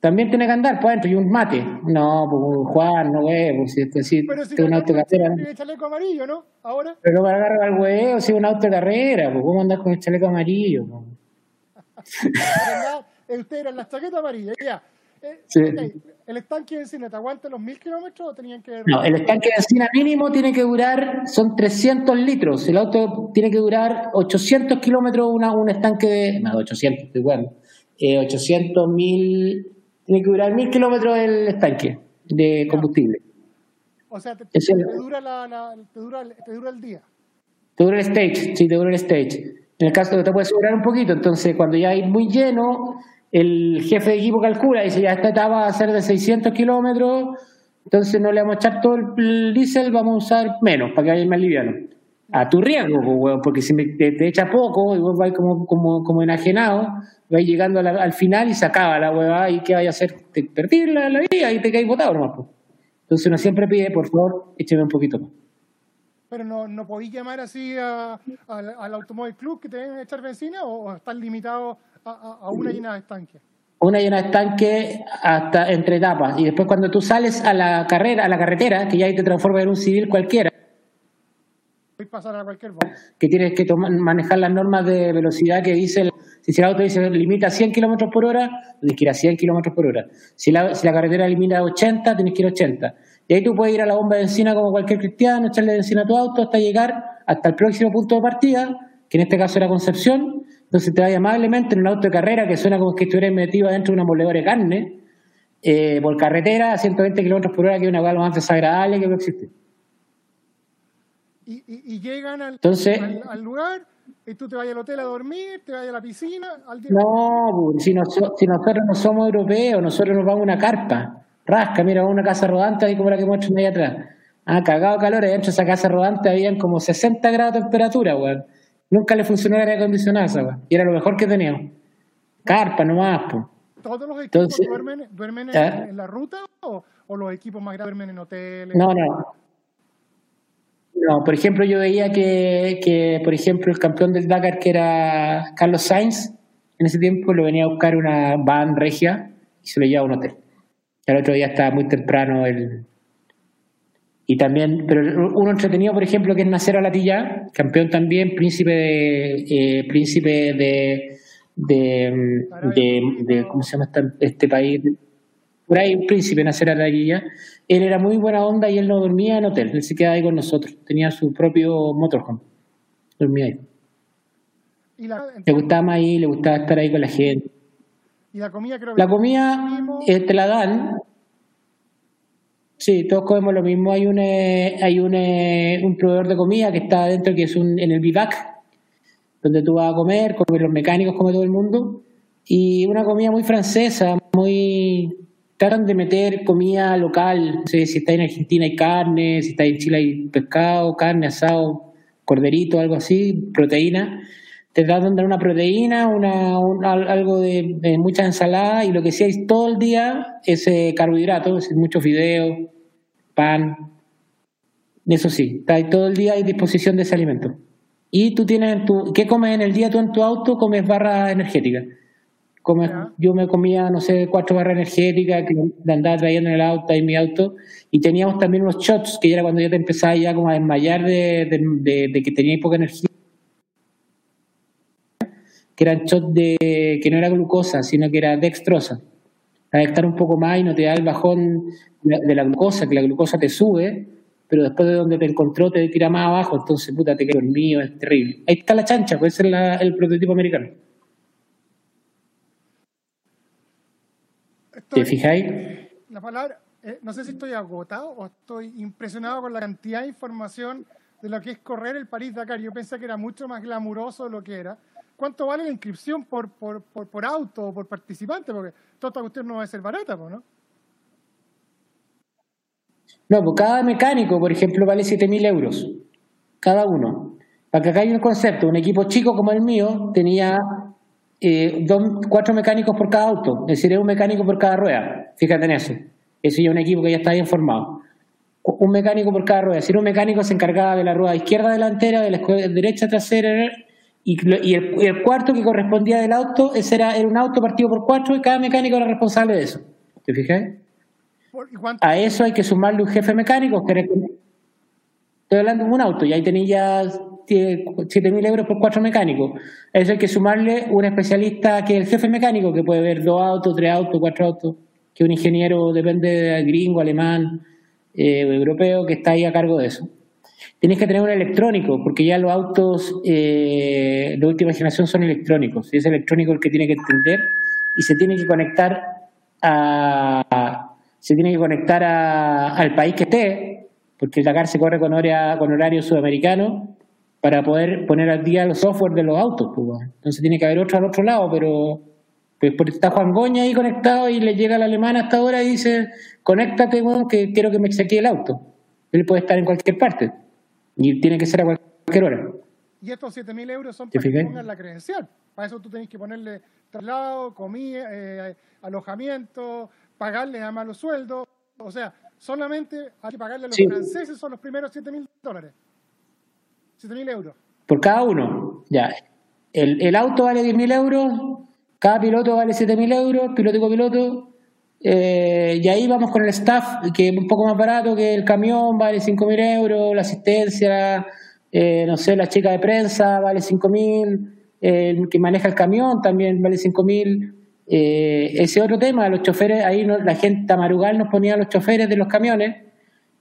También tiene que andar, pues adentro, y un mate. No, pues Juan, no huevo, pues, si es así, Pero si un auto carrera. Tiene chaleco amarillo, ¿no? Ahora. Pero para agarrar al huevo, si es un auto carrera, pues ¿cómo andar con el chaleco amarillo? Usted era la chaqueta amarilla, ya. Eh, sí. ¿El estanque de encina te aguanta los mil kilómetros o tenían que.? No, el estanque de encina mínimo tiene que durar, son 300 litros. El auto tiene que durar 800 kilómetros, una, un estanque de. No, 800, estoy bueno. Eh, 800 mil tiene que durar mil kilómetros el estanque de combustible. O sea, te, dura la, te, dura, te dura el día. Te dura el stage, sí, te dura el stage. En el caso de que te puede durar un poquito, entonces cuando ya hay muy lleno, el jefe de equipo calcula, y dice, ya esta etapa va a ser de 600 kilómetros, entonces no le vamos a echar todo el diésel, vamos a usar menos para que vaya más liviano. A tu riesgo, pues, porque si te, echa poco y vos vais como, como, como enajenado, vais llegando al final y se acaba la hueva y ¿qué vaya a hacer? Te perdí la, la vida y te caes botado nomás. Pues. Entonces uno siempre pide, por favor, écheme un poquito más. Pero no, no podéis llamar así al, Automóvil Club que te deben echar benzina o, están limitados a, a, una llena de estanque? Una llena de estanque hasta entre etapas. Y después cuando tú sales a la carrera, a la carretera, que ya ahí te transformas en un civil cualquiera, a que tienes que manejar las normas de velocidad que dice el, si el auto dice limita 100 kilómetros por hora, tienes que ir a 100 kilómetros por hora. Si la, si la carretera limita 80, tienes que ir a 80. Y ahí tú puedes ir a la bomba de benzina como cualquier cristiano, echarle benzina a tu auto hasta llegar hasta el próximo punto de partida, que en este caso era Concepción. Entonces te vaya amablemente en un auto de carrera que suena como que estuvieras metido dentro de una moledora de carne, eh, por carretera a 120 kilómetros por hora, que es una cosa más desagradable que puede existir. Y, y, llegan al, al, lugar y tú te vas al hotel a dormir, te vas a la piscina. Al día no, si, si nosotros no somos europeos, nosotros nos vamos a una carpa. Rasca, mira, una casa rodante ahí como la que muestran ahí atrás. Ah, cagado calor, dentro de esa casa rodante habían como 60 grados de temperatura, weón. Nunca le funcionó el aire acondicionado, weón. Y era lo mejor que teníamos. Carpa nomás, pues. ¿Todos los equipos duermen, duermen en, ¿ah? en, la ruta o, o, los equipos más grandes duermen en hoteles? No, no. No, por ejemplo, yo veía que, que, por ejemplo, el campeón del Dakar, que era Carlos Sainz, en ese tiempo lo venía a buscar una van regia y se lo llevaba a un hotel. El otro día estaba muy temprano el... Y también, pero uno entretenido, por ejemplo, que es Nacer Latilla, campeón también, príncipe de, eh, príncipe de, de, de, ¿cómo se llama este país? Por ahí un príncipe Nacer Latilla él era muy buena onda y él no dormía en hotel, él se quedaba ahí con nosotros, tenía su propio motorhome, dormía ahí. le gustaba más ahí, le gustaba estar ahí con la gente. ¿Y la comida creo que La comida eh, te la dan. Sí, todos comemos lo mismo. Hay un, eh, hay un, eh, un proveedor de comida que está adentro, que es un, en el vivac, donde tú vas a comer, comer los mecánicos, como todo el mundo. Y una comida muy francesa, muy tratan de meter comida local. No sé si está en Argentina hay carne, si está en Chile hay pescado, carne, asado, corderito, algo así, proteína. Te tratan de una proteína, una, algo de, mucha ensalada y lo que sí hay todo el día es eh, carbohidratos, es mucho fideo, pan. Eso sí, está todo el día a disposición de ese alimento. Y tú tienes, tu, ¿qué comes en el día tú en tu auto? Comes barra energética yo me comía, no sé, cuatro barras energéticas que andaba trayendo en el auto, en mi auto, y teníamos también unos shots, que era cuando ya te empezaba ya como a desmayar de, de, que tenías poca energía, que eran shots de, que no era glucosa, sino que era dextrosa. a estar un poco más y no te da el bajón de la glucosa, que la glucosa te sube, pero después de donde te encontró te tira más abajo, entonces puta, te quedas dormido, es terrible. Ahí está la chancha, puede ser el prototipo americano. ¿Te fijáis? La palabra, eh, no sé si estoy agotado o estoy impresionado con la cantidad de información de lo que es correr el París-Dakar. Yo pensé que era mucho más glamuroso de lo que era. ¿Cuánto vale la inscripción por, por, por, auto o por participante? Porque toda cuestión no va a ser barata, ¿no? No, pues cada mecánico, por ejemplo, vale 7.000 euros, cada uno. Para que acá hay un concepto, un equipo chico como el mío tenía eh, cuatro mecánicos por cada auto, es decir, un mecánico por cada rueda. Fíjate en eso. Eso ya es un equipo que ya está bien formado. Un mecánico por cada rueda. Es decir, un mecánico se encargaba de la rueda izquierda delantera, de la derecha trasera, y, el, cuarto que correspondía del auto, ese era, era un auto partido por cuatro y cada mecánico era responsable de eso. ¿Te fijas? A eso hay que sumarle un jefe mecánico. Que estoy hablando de un auto y ahí tenéis ya 7.000 euros por cuatro mecánicos. A eso hay que sumarle un especialista que es el jefe mecánico, que puede ver dos autos, tres autos, cuatro autos, que un ingeniero depende de gringo, alemán, eh, europeo, que está ahí a cargo de eso. Tenéis que tener un electrónico, porque ya los autos eh, de última generación son electrónicos. Y es electrónico el que tiene que entender y se tiene que conectar a, se tiene que conectar al país que esté, porque el Dakar se corre con horario sudamericano para poder poner al día los software de los autos. Pues, Entonces tiene que haber otro al otro lado, pero pues está Juan Goña ahí conectado y le llega el alemán hasta ahora y dice, conéctate, que quiero que me chequee el auto. Él puede estar en cualquier parte y tiene que ser a cualquier hora. Y estos 7.000 euros son para que pongan la credencial. Para eso tú tenés que ponerle traslado, comida, eh, alojamiento, pagarle a los sueldos. O sea, solamente hay que pagarle a los franceses son los primeros 7 mil dólares. 7 mil euros. Por cada uno, ya. El, el auto vale 10 mil euros, cada piloto vale 7 mil euros, piloto y copiloto. Eh, y ahí vamos con el staff, que es un poco más barato que el camión, vale 5 mil euros, la asistencia, eh, no sé, la chica de prensa vale 5 mil, el que maneja el camión también vale 5 mil. Eh, ese otro tema, los choferes, ahí la gente Tamarugal nos ponía los choferes de los camiones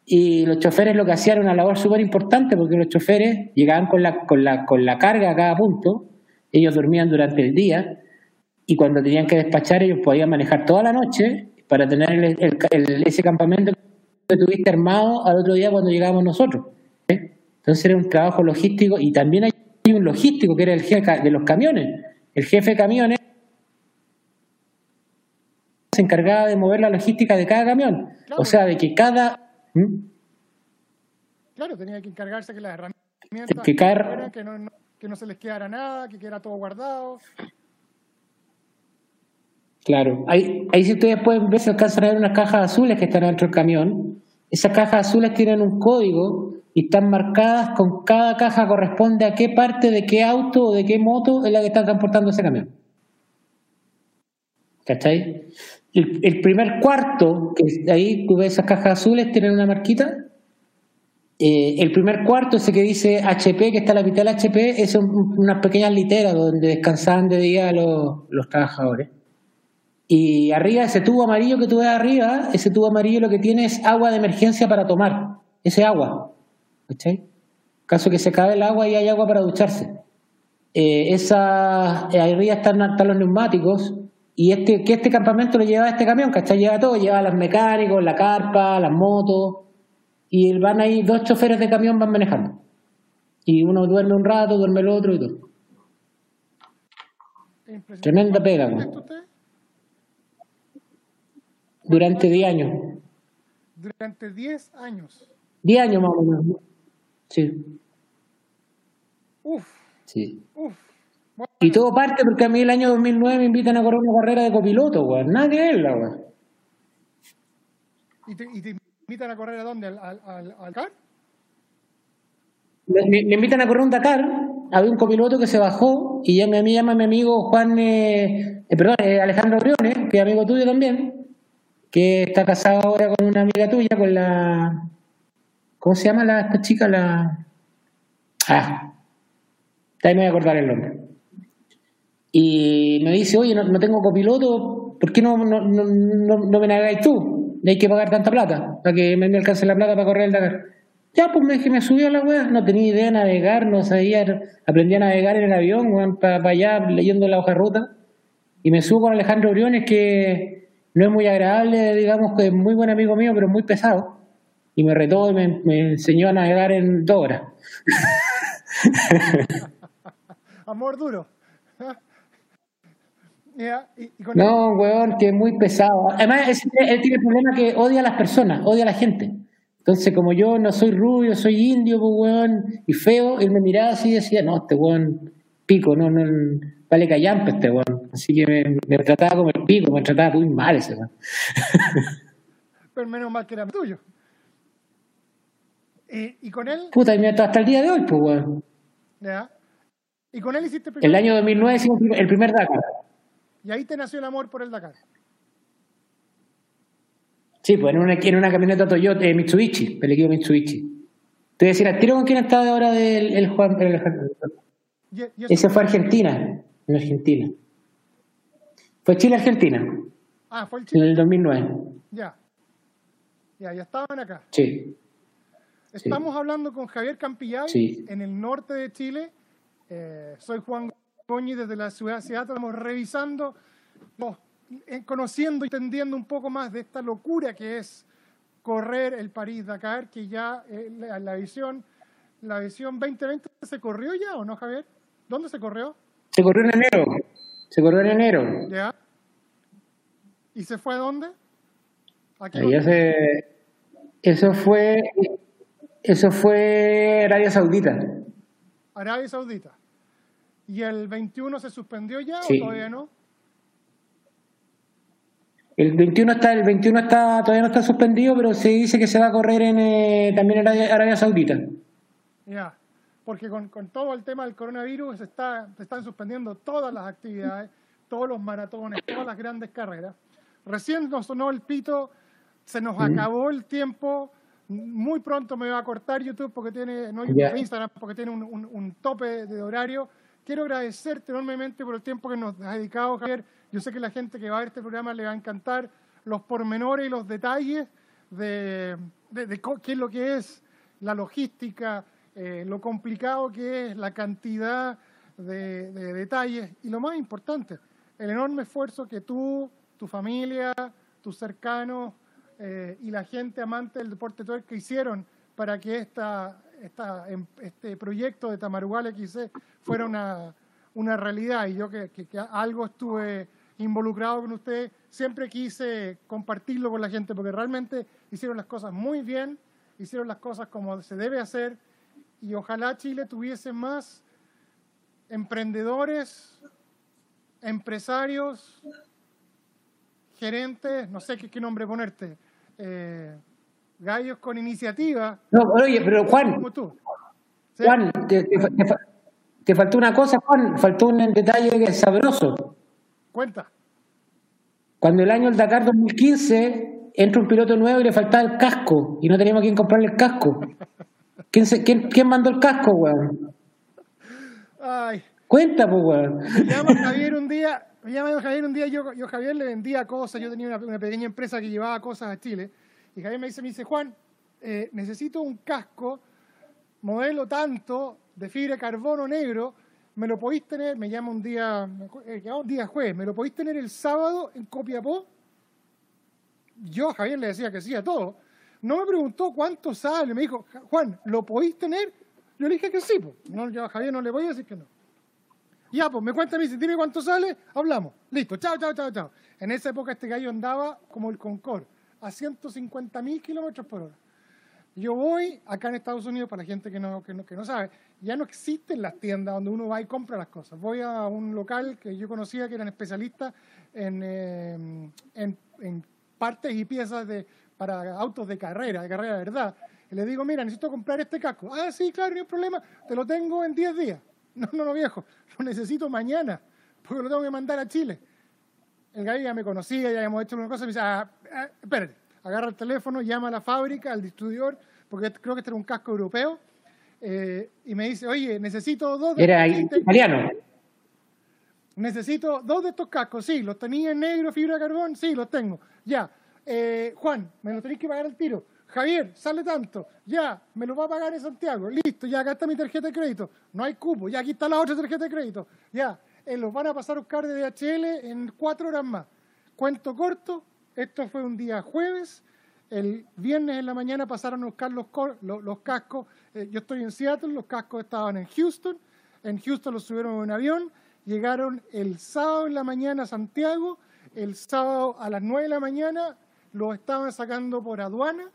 y los choferes lo que hacían era una labor súper importante porque los choferes llegaban con la, con, la, con la carga a cada punto, ellos dormían durante el día y cuando tenían que despachar ellos podían manejar toda la noche para tener ese campamento que tuviste armado al otro día cuando llegábamos nosotros. Entonces era un trabajo logístico y también hay un logístico que era el jefe de los camiones. El jefe de camiones se encargaba de mover la logística de cada camión. O sea, de que cada... ¿Mm? Claro, tenía que encargarse que las herramientas que, que, no, que no se les quedara nada, que quedara todo guardado. Claro, ahí, ahí si ustedes pueden ver, se alcanzan a ver unas cajas azules que están dentro del camión. Esas cajas azules tienen un código y están marcadas con cada caja corresponde a qué parte de qué auto o de qué moto es la que está transportando ese camión. ¿Cachai? El, primer cuarto, que ahí tú ves esas cajas azules, tienen una marquita. Eh, el primer cuarto, ese que dice HP, que está la mitad del HP, es unas pequeñas literas donde descansaban de día los, los trabajadores. Y arriba, ese tubo amarillo que tú ves arriba, ese tubo amarillo lo que tiene es agua de emergencia para tomar. Ese agua. ¿Cachai? Caso que se acabe el agua y hay agua para ducharse. Eh, esa, arriba están, están los neumáticos y este, que este campamento lo lleva este camión, ¿cachai? Lleva todo, lleva los mecánicos, la carpa, las motos, y van ahí, dos choferes de camión van manejando. Y uno duerme un rato, duerme el otro y todo. Tremenda pega, Durante 10 años. Durante 10 años. 10 años más o menos. Sí. Uf. Sí. Uf. Y todo parte porque a mí el año 2009 me invitan a correr una carrera de copiloto, weón. Nada que ver, weón. ¿Y te, ¿Y te, invitan a correr a dónde? ¿Al, al, al CAR? Me, me, invitan a correr un Dakar. Había un copiloto que se bajó y ya me, llama mi amigo Juan, eh, eh, perdón, eh, Alejandro Briones, que es amigo tuyo también, que está casado ahora con una amiga tuya, con la. ¿Cómo se llama la, esta chica? La. Ah, ahí me voy a acordar el nombre. Y me dice, oye, no, tengo copiloto, ¿por qué no, no, no, no, me navegáis tú? Hay que pagar tanta plata para que me, alcance la plata para correr el Dakar. Ya, pues me, dije, me subió a la weá, no tenía idea de navegar, no sabía, aprendí a navegar en el avión, weón, para allá leyendo la hoja de ruta. Y me subo con Alejandro Briones, que no es muy agradable, digamos que es muy buen amigo mío, pero muy pesado. Y me retó y me, me enseñó a navegar en dos horas. <laughs> Amor duro. <laughs> no, weón, que es muy pesado. Además, él tiene el problema que odia a las personas, odia a la gente. Entonces, como yo no soy rubio, soy indio, pues, weón, y feo, él me miraba así y decía, no, este weón, pico, no, no, vale callampe este weón. Así que me, trataba como el pico, me trataba muy mal ese weón. <laughs> Pero menos mal que era tuyo. ¿Y con él? Puta, hasta el día de hoy, pues, weón. Ya. ¿Y con él hiciste el año 2009 hicimos el primer Dakar. Y ahí te nació el amor por el Dakar. Sí, pues en una, en una camioneta Toyota eh, Mitsubishi, el equipo Mitsubishi. Te voy a decir, ¿a tiro con quién estaba ahora del el Juan? Ese fue Argentina, en Argentina. Fue Chile-Argentina. Ah, fue el Chile. En el 2009. Ya. Ya, ya estaban acá. Sí. Estamos hablando con Javier Campillay en el norte de Chile eh, soy Juan Goñi desde la ciudad de Seattle. Estamos revisando, eh, conociendo y entendiendo un poco más de esta locura que es correr el París-Dakar, que ya eh, la, visión la visión 2020 se corrió ya, ¿o no, Javier? ¿Dónde se corrió? Se corrió en enero. Se corrió en enero. ¿Ya? ¿Y se fue a dónde? Aquí eso fue eso fue Arabia Saudita. Arabia Saudita. ¿Y el 21 se suspendió ya o todavía no? El 21 está, el 21 está, todavía no está suspendido, pero se dice que se va a correr en eh, también en Arabia, Saudita. Ya, porque con, todo el tema del coronavirus se, está, se están suspendiendo todas las actividades, todos los maratones, todas las grandes carreras. Recién nos sonó el pito, se nos acabó el tiempo muy pronto me va a cortar YouTube porque tiene, no Instagram porque tiene un, tope de horario. Quiero agradecerte enormemente por el tiempo que nos has dedicado, Javier. Yo sé que la gente que va a ver este programa le va a encantar los pormenores y los detalles de, qué es lo que es la logística, eh, lo complicado que es, la cantidad de, detalles y lo más importante, el enorme esfuerzo que tú, tu familia, tus cercanos, eh, y la gente amante del deporte que hicieron para que esta, esta, em, este proyecto de Tamarugal XC fuera una, una realidad. Y yo que, algo estuve involucrado con usted, siempre quise compartirlo con la gente porque realmente hicieron las cosas muy bien, hicieron las cosas como se debe hacer y ojalá Chile tuviese más emprendedores, empresarios, gerentes, no sé qué, qué nombre ponerte, eh, gallos con iniciativa. No, oye, pero Juan, Juan, te, faltó una cosa, Juan, faltó un detalle que es sabroso. Cuenta. Cuando el año del Dakar 2015 entra un piloto nuevo y le faltaba el casco y no teníamos quien comprarle el casco. ¿Quién, quién, quién mandó el casco, weón? Ay. Cuenta, pues, weón. Me llama Javier un día, me llama Javier un día, yo, yo Javier le vendía cosas, yo tenía una, pequeña empresa que llevaba cosas a Chile, y Javier me dice, me dice, Juan, eh, necesito un casco, modelo tanto, de fibra de carbono negro, me lo podéis tener, me llama un día, eh, un día jueves, me lo podéis tener el sábado en Copiapó. Yo a Javier le decía que sí a todo. No me preguntó cuánto sale, me dijo, Juan, ¿lo podéis tener? Yo le dije que sí, pues. No, a Javier no le voy a decir que no. Ya, pues me cuenta, me dice, dime cuánto sale, hablamos. Listo, chao, chao, chao, chao. En esa época este gallo andaba como el Concorde, a 150 mil kilómetros por hora. Yo voy acá en Estados Unidos, para la gente que no, que, no, que no sabe, ya no existen las tiendas donde uno va y compra las cosas. Voy a un local que yo conocía que eran especialistas en, eh, en, partes y piezas de, para autos de carrera, de carrera de verdad. Y le digo, mira, necesito comprar este casco. Ah, sí, claro, no hay problema, te lo tengo en 10 días. <laughs> No, no, no, viejo, lo necesito mañana, porque lo tengo que mandar a Chile. El gallo ya me conocía, ya habíamos hecho una cosa, me dice, ah, ah, espérate, agarra el teléfono, llama a la fábrica, al distribuidor, porque creo que este era un casco europeo, eh, y me dice, oye, necesito dos... Era italiano. necesito dos de estos cascos, sí, los tenía en negro, fibra de carbón, sí, los tengo, ya. Eh, Juan, me lo tenéis que pagar el tiro. Javier, sale tanto, ya, me lo va a pagar en Santiago, listo, ya acá está mi tarjeta de crédito, no hay cupo, ya aquí está la otra tarjeta de crédito, ya, eh, los van a pasar a buscar de DHL en cuatro horas más. Cuento corto, esto fue un día jueves, el viernes en la mañana pasaron a buscar los, cascos, eh, yo estoy en Seattle, los cascos estaban en Houston, en Houston los subieron en un avión, llegaron el sábado en la mañana a Santiago, el sábado a las nueve de la mañana los estaban sacando por aduana,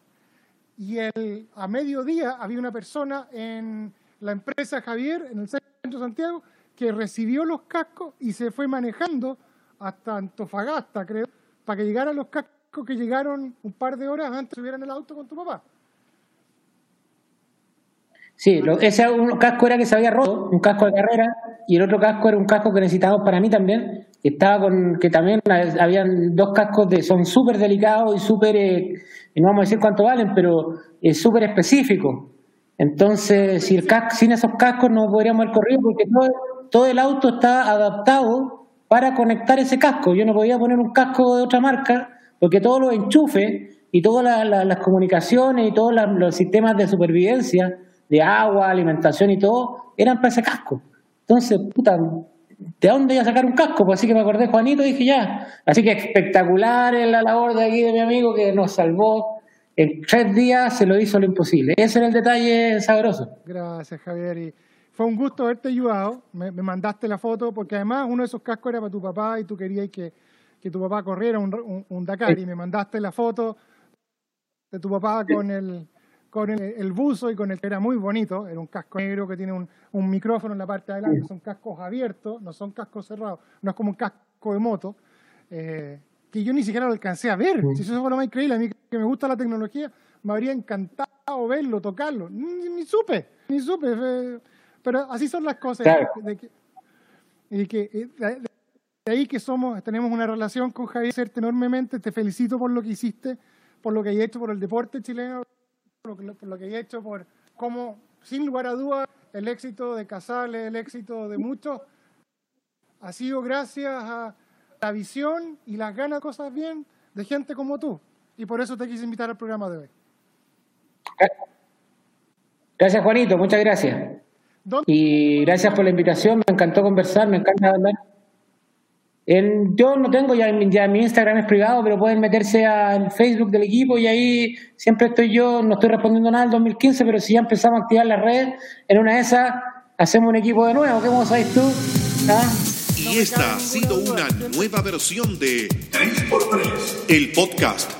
y el, a mediodía había una persona en la empresa Javier, en el centro de Santiago, que recibió los cascos y se fue manejando hasta Antofagasta, creo, para que llegaran los cascos que llegaron un par de horas antes de subir en el auto con tu papá. Sí, ese un casco era que se había roto, un casco de carrera, y el otro casco era un casco que necesitábamos para mí también, que estaba con, que también habían dos cascos de, son súper delicados y súper, eh, no vamos a decir cuánto valen, pero es súper específico. Entonces, si el casco, sin esos cascos no podríamos haber corrido porque todo, todo el auto está adaptado para conectar ese casco. Yo no podía poner un casco de otra marca porque todos los enchufes y todas las comunicaciones y todos los sistemas de supervivencia, de agua, alimentación y todo, eran para ese casco. Entonces, puta, ¿de dónde iba a sacar un casco? Pues así que me acordé Juanito y dije ya. Así que espectacular en la labor de aquí de mi amigo que nos salvó. En tres días se lo hizo lo imposible. Ese era el detalle sabroso. Gracias, Javier. Fue un gusto haberte ayudado. Me, mandaste la foto porque además uno de esos cascos era para tu papá y tú querías que, que tu papá corriera un, un, Dakar. Y me mandaste la foto de tu papá con el con el, buzo y con el que era muy bonito, era un casco negro que tiene un, un micrófono en la parte de adelante, son cascos abiertos, no son cascos cerrados, no es como un casco de moto, eh, que yo ni siquiera lo alcancé a ver, si eso fue lo más increíble, a mí que me gusta la tecnología, me habría encantado verlo, tocarlo, ni, supe, ni supe, pero así son las cosas. y que, de, ahí que somos, tenemos una relación con Javier enormemente, te felicito por lo que hiciste, por lo que hay hecho por el deporte chileno, por lo que, he hecho, por cómo, sin lugar a dudas, el éxito de Casales, el éxito de muchos, ha sido gracias a la visión y las ganas de cosas bien de gente como tú. Y por eso te quise invitar al programa de hoy. Gracias, Juanito. Muchas gracias. Y gracias por la invitación. Me encantó conversar, me encanta hablar yo no tengo, ya, ya mi Instagram es privado, pero pueden meterse al Facebook del equipo y ahí siempre estoy yo, no estoy respondiendo nada del 2015, pero si ya empezamos a activar la red, en una de esas hacemos un equipo de nuevo. ¿Qué vos sabés tú? ¿Ah? Y esta ha sido una nueva versión de 3x3, el podcast